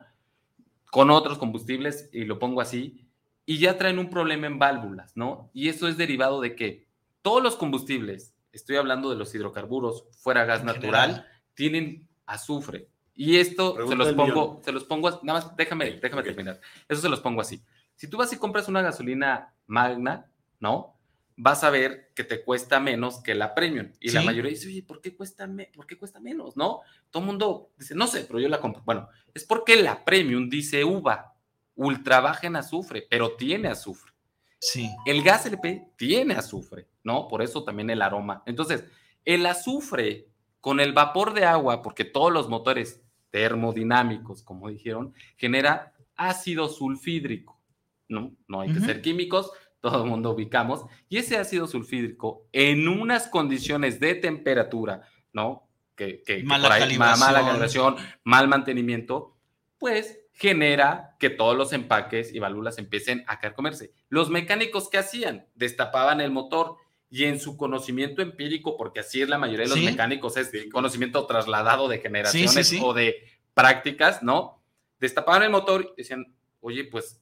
S3: Con otros combustibles, y lo pongo así, y ya traen un problema en válvulas, ¿no? Y eso es derivado de que todos los combustibles, estoy hablando de los hidrocarburos fuera gas natural, tienen azufre. Y esto se los pongo, se los pongo, nada más déjame, déjame terminar. Eso se los pongo así. Si tú vas y compras una gasolina magna, ¿no? Vas a ver que te cuesta menos que la premium. Y la mayoría dice, oye, ¿por qué, cuesta ¿por qué cuesta menos? ¿No? Todo el mundo dice, no sé, pero yo la compro. Bueno, es porque la premium dice uva, ultra baja en azufre, pero tiene azufre.
S1: Sí.
S3: El gas LP tiene azufre, ¿no? Por eso también el aroma. Entonces, el azufre con el vapor de agua, porque todos los motores termodinámicos, como dijeron, genera ácido sulfídrico. No, no hay que ser químicos, todo el mundo ubicamos. Y ese ácido sulfídrico, en unas condiciones de temperatura, ¿no? Que, que,
S1: mala, calibración.
S3: mala calibración, mal mantenimiento, pues genera que todos los empaques y válvulas empiecen a comerse. Los mecánicos que hacían, destapaban el motor y en su conocimiento empírico, porque así es la mayoría de los mecánicos, es conocimiento trasladado de generaciones o de prácticas, ¿no? Destapaban el motor y decían, oye, pues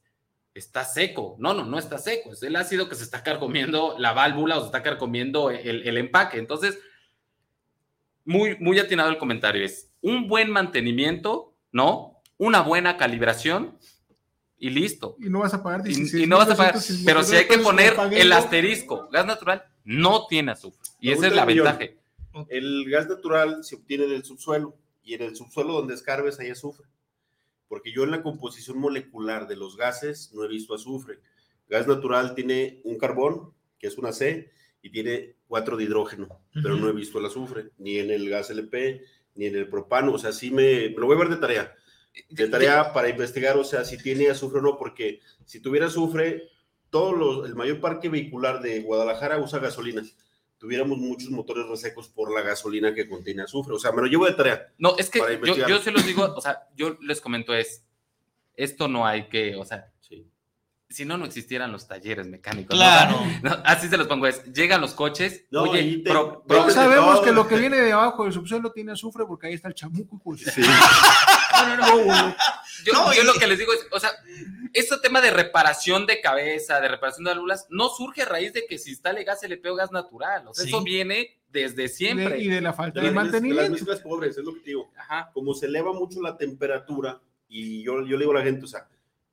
S3: está seco. No, no, no está seco. Es el ácido que se está carcomiendo la válvula o se está carcomiendo el, el empaque. Entonces, muy, muy atinado el comentario. Es un buen mantenimiento, ¿no? Una buena calibración y listo.
S2: Y no vas a pagar 16,
S3: y, no vas a pagar. Pero si hay que poner el asterisco, gas natural no tiene azufre. Y esa es la ventaja.
S4: El gas natural se obtiene del subsuelo y en el subsuelo donde escarbes hay azufre. Porque yo en la composición molecular de los gases no he visto azufre. Gas natural tiene un carbón, que es una C, y tiene cuatro de hidrógeno, pero no he visto el azufre, ni en el gas LP, ni en el propano. O sea, sí me, lo voy a ver de tarea. De tarea para investigar, o sea, si tiene azufre o no, porque si tuviera azufre, todo los, el mayor parque vehicular de Guadalajara usa gasolina tuviéramos muchos motores resecos por la gasolina que contiene azufre. O sea, me lo llevo de tarea.
S3: No, es que yo, yo se los digo, o sea, yo les comento es, esto no hay que, o sea, si no, no existieran los talleres mecánicos.
S1: Claro.
S3: así se los pongo, es, llegan los coches, oye,
S2: pero sabemos que lo que viene de abajo del subsuelo tiene azufre porque ahí está el chamuco. Sí.
S3: no, no, no. Yo, yo lo que les digo es, o sea, este tema de reparación de cabeza, de reparación de válvulas, no surge a raíz de que se instale gas LP o gas natural. O sea, eso viene desde siempre.
S2: y de la falta de, mantenimiento.
S4: De las mezclas pobres, es lo que digo. Ajá. Como se eleva mucho la temperatura, y yo, yo le digo a la gente, o sea,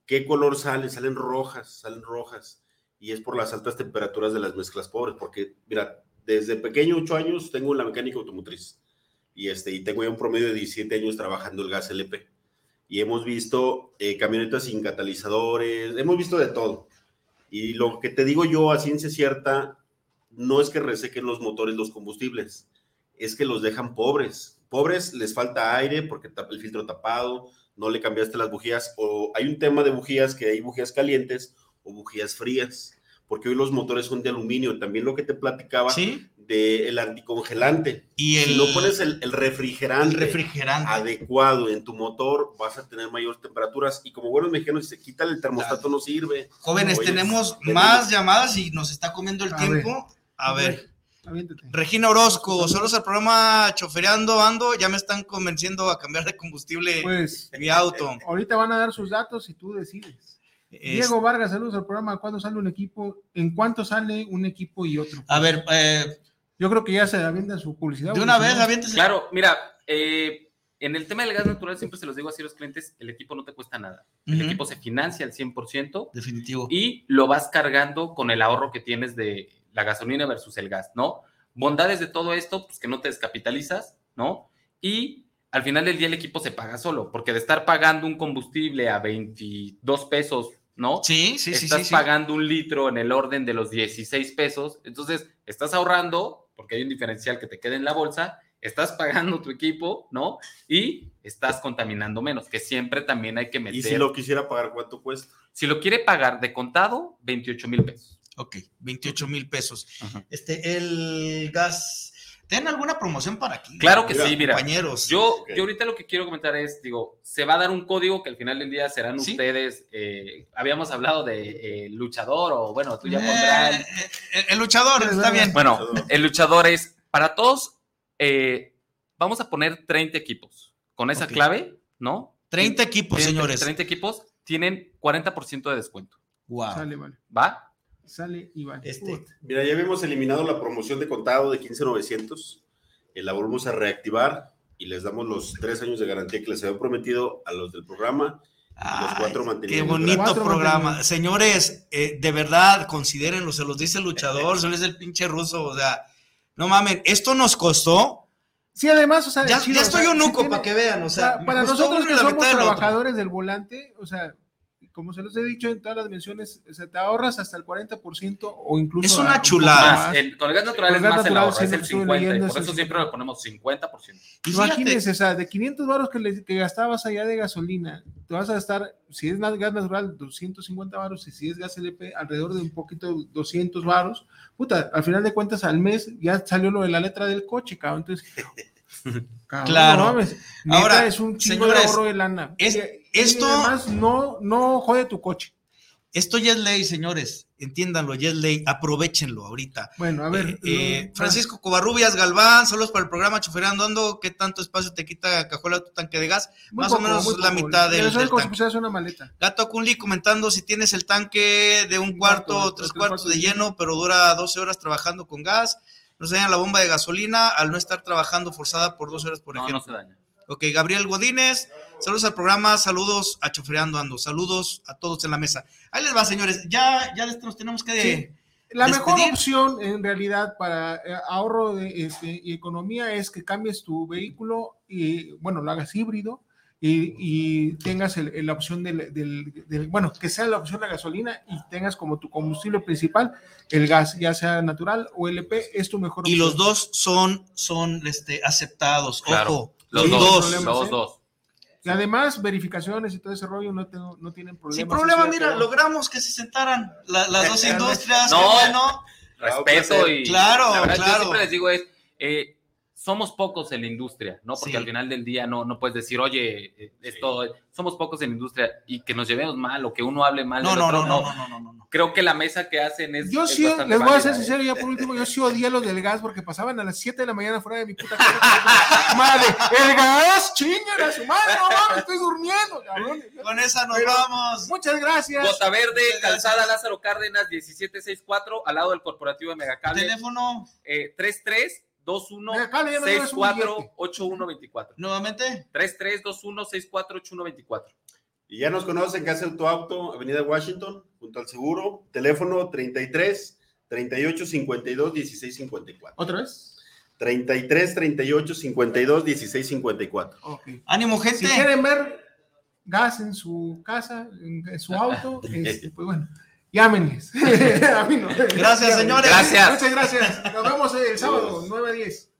S4: ¿Qué color salen? Salen rojas, salen rojas. Y es por las altas temperaturas de las mezclas pobres, porque, mira, desde pequeño, 8 años, tengo la mecánica automotriz. Y, este, y tengo ya un promedio de 17 años trabajando el gas LP. Y hemos visto eh, camionetas sin catalizadores, hemos visto de todo. Y lo que te digo yo a ciencia cierta, no es que resequen los motores los combustibles, es que los dejan pobres. Pobres les falta aire porque el filtro tapado, no le cambiaste las bujías, o hay un tema de bujías que hay bujías calientes o bujías frías, porque hoy los motores son de aluminio, también lo que te platicaba del anticongelante.
S1: Y
S4: si no pones el, refrigerante,
S1: refrigerante,
S4: adecuado en tu motor, vas a tener mayores temperaturas. Y como buenos mexicanos, si se quita el termostato, no sirve.
S1: Jóvenes, tenemos más llamadas y nos está comiendo el tiempo. A ver. Regina Orozco, solo el programa Chofereando Ando, ya me están convenciendo a cambiar de combustible
S2: pues,
S1: mi auto. Eh,
S2: ahorita van a dar sus datos y tú decides. Diego Vargas, saludos al programa. ¿Cuándo sale un equipo? ¿En cuánto sale un equipo y otro?
S1: A ver, eh,
S2: yo creo que ya se avienta su publicidad.
S1: De una vez, aviéntese.
S3: Claro, mira, eh, en el tema del gas natural siempre se los digo así a los clientes, el equipo no te cuesta nada. El equipo se financia al 100%.
S1: Definitivo.
S3: Y lo vas cargando con el ahorro que tienes de la gasolina versus el gas, ¿no? Bondades de todo esto, pues que no te descapitalizas, ¿no? Y al final del día el equipo se paga solo, porque de estar pagando un combustible a 22 pesos, ¿no?
S1: Sí, sí, sí.
S3: Estás pagando un litro en el orden de los 16 pesos, entonces estás ahorrando, porque hay un diferencial que te queda en la bolsa, estás pagando tu equipo, ¿no? Y estás contaminando menos, que siempre también hay que meter.
S4: ¿Y si lo quisiera pagar, cuánto cuesta?
S3: Si lo quiere pagar de contado, 28 mil pesos.
S1: Ok, 28 mil pesos. Este, el gas. ¿Tienen alguna promoción para aquí?
S3: Claro que sí, mira. Compañeros. Yo, yo ahorita lo que quiero comentar es, digo, se va a dar un código que al final del día serán ustedes. Eh, habíamos hablado de eh, luchador o bueno, tú ya pondrás.
S1: Eh, el luchador, está bien.
S3: Bueno, el luchador es para todos. vamos a poner 30 equipos. Con esa clave, ¿no?
S1: 30 equipos, señores.
S3: 30 equipos tienen 40% de descuento.
S1: Wow.
S3: ¿Va?
S2: Sale Iván.
S4: Este, mira, ya habíamos eliminado la promoción de contado de 15,900. Eh, la volvemos a reactivar y les damos los tres años de garantía que les había prometido a los del programa. los cuatro mantenimientos.
S1: Qué bonito programa. Señores, eh, de verdad, considérenlo, se los dice el luchador, se los dice el pinche ruso, o sea, no mamen, esto nos costó.
S2: Sí, además, o sea,
S1: ya, estoy un nuco para que vean, o sea,
S2: para nosotros que somos trabajadores del volante, o sea, como se los he dicho en todas las dimensiones, se te ahorras hasta el 40% o incluso.
S1: Es una chulada.
S3: con el gas natural es más el ahorro, es el 50%. Por eso siempre le ponemos 50%.
S2: Imagínense, o sea, de 500 baros que, que, gastabas allá de gasolina, te vas a gastar, si es gas natural, 250 baros, y si es gas LP, alrededor de un poquito 200 baros. Puta, al final de cuentas, al mes ya salió lo de la letra del coche, cabrón. Entonces.
S1: claro.
S2: Ahora es un chingo de ahorro de lana.
S1: Es, esto
S2: además no, no jode tu coche.
S1: Esto ya es ley, señores. Entiéndanlo, ya es ley. Aprovechenlo ahorita.
S2: Bueno, a ver.
S1: Eh, eh, Francisco Covarrubias Galván, saludos para el programa Choferando Ando. ¿Qué tanto espacio te quita Cajuela tu tanque de gas? Más o menos la mitad del, del
S2: tanque. una maleta.
S1: Gato Kunli comentando si tienes el tanque de un cuarto o tres cuartos de lleno, pero dura 12 horas trabajando con gas. No se daña la bomba de gasolina al no estar trabajando forzada por 12 horas, por ejemplo.
S3: No, se daña.
S1: Ok, Gabriel Godínez, saludos al programa, saludos a Chofreando Ando, saludos a todos en la mesa. Ahí les va, señores, ya, ya nos tenemos que...
S2: La mejor opción en realidad para eh, ahorro de, este, y economía es que cambies tu vehículo y, bueno, lo hagas híbrido y, tengas la opción del, bueno, que sea la opción de gasolina y tengas como tu combustible principal el gas, ya sea natural o LP, es tu mejor
S1: opción. Y los dos son, son este, aceptados, ojo.
S3: Los dos, los dos.
S2: Y además, verificaciones y todo ese rollo no, no tienen problema.
S1: Sin problema, mira, logramos que se sentaran las dos industrias. No,
S3: bueno. Respeto y.
S1: Claro, claro. Yo
S3: siempre les digo es. Eh, somos pocos en la industria, ¿no? Porque al final del día no, no puedes decir, oye, esto, somos pocos en la industria y que nos llevemos mal o que uno hable mal.
S1: No, no, no, no, no, no, no,
S3: Creo que la mesa que hacen es.
S2: Yo sí, les voy a ser sincero, ya por último, yo sí odié los del gas porque pasaban a las 7 de la mañana fuera de mi puta casa. madre, el gas, chingan a su madre, no mames, estoy durmiendo, cabrón.
S1: Con esa nos vamos.
S2: Muchas gracias.
S3: Bota Verde, Calzada Lázaro Cárdenas, 1764, al lado del corporativo de Megacable.
S1: Teléfono.
S3: Eh, 33 2164-8124.
S1: Nuevamente.
S3: 3321-648124.
S4: Y ya nos conocen, Casa Auto Auto, Avenida Washington, junto al seguro. Teléfono 33 38 52 16 54.
S2: ¿Otra vez?
S4: 33 38 52 16 54.
S2: Okay.
S1: Ánimo, gente.
S2: Si quieren ver gas en su casa, en, su auto, este, pues bueno. Llámenles.
S1: Gracias, señores.
S3: Gracias.
S2: Muchas gracias. Nos vemos el sábado, 9 a 10.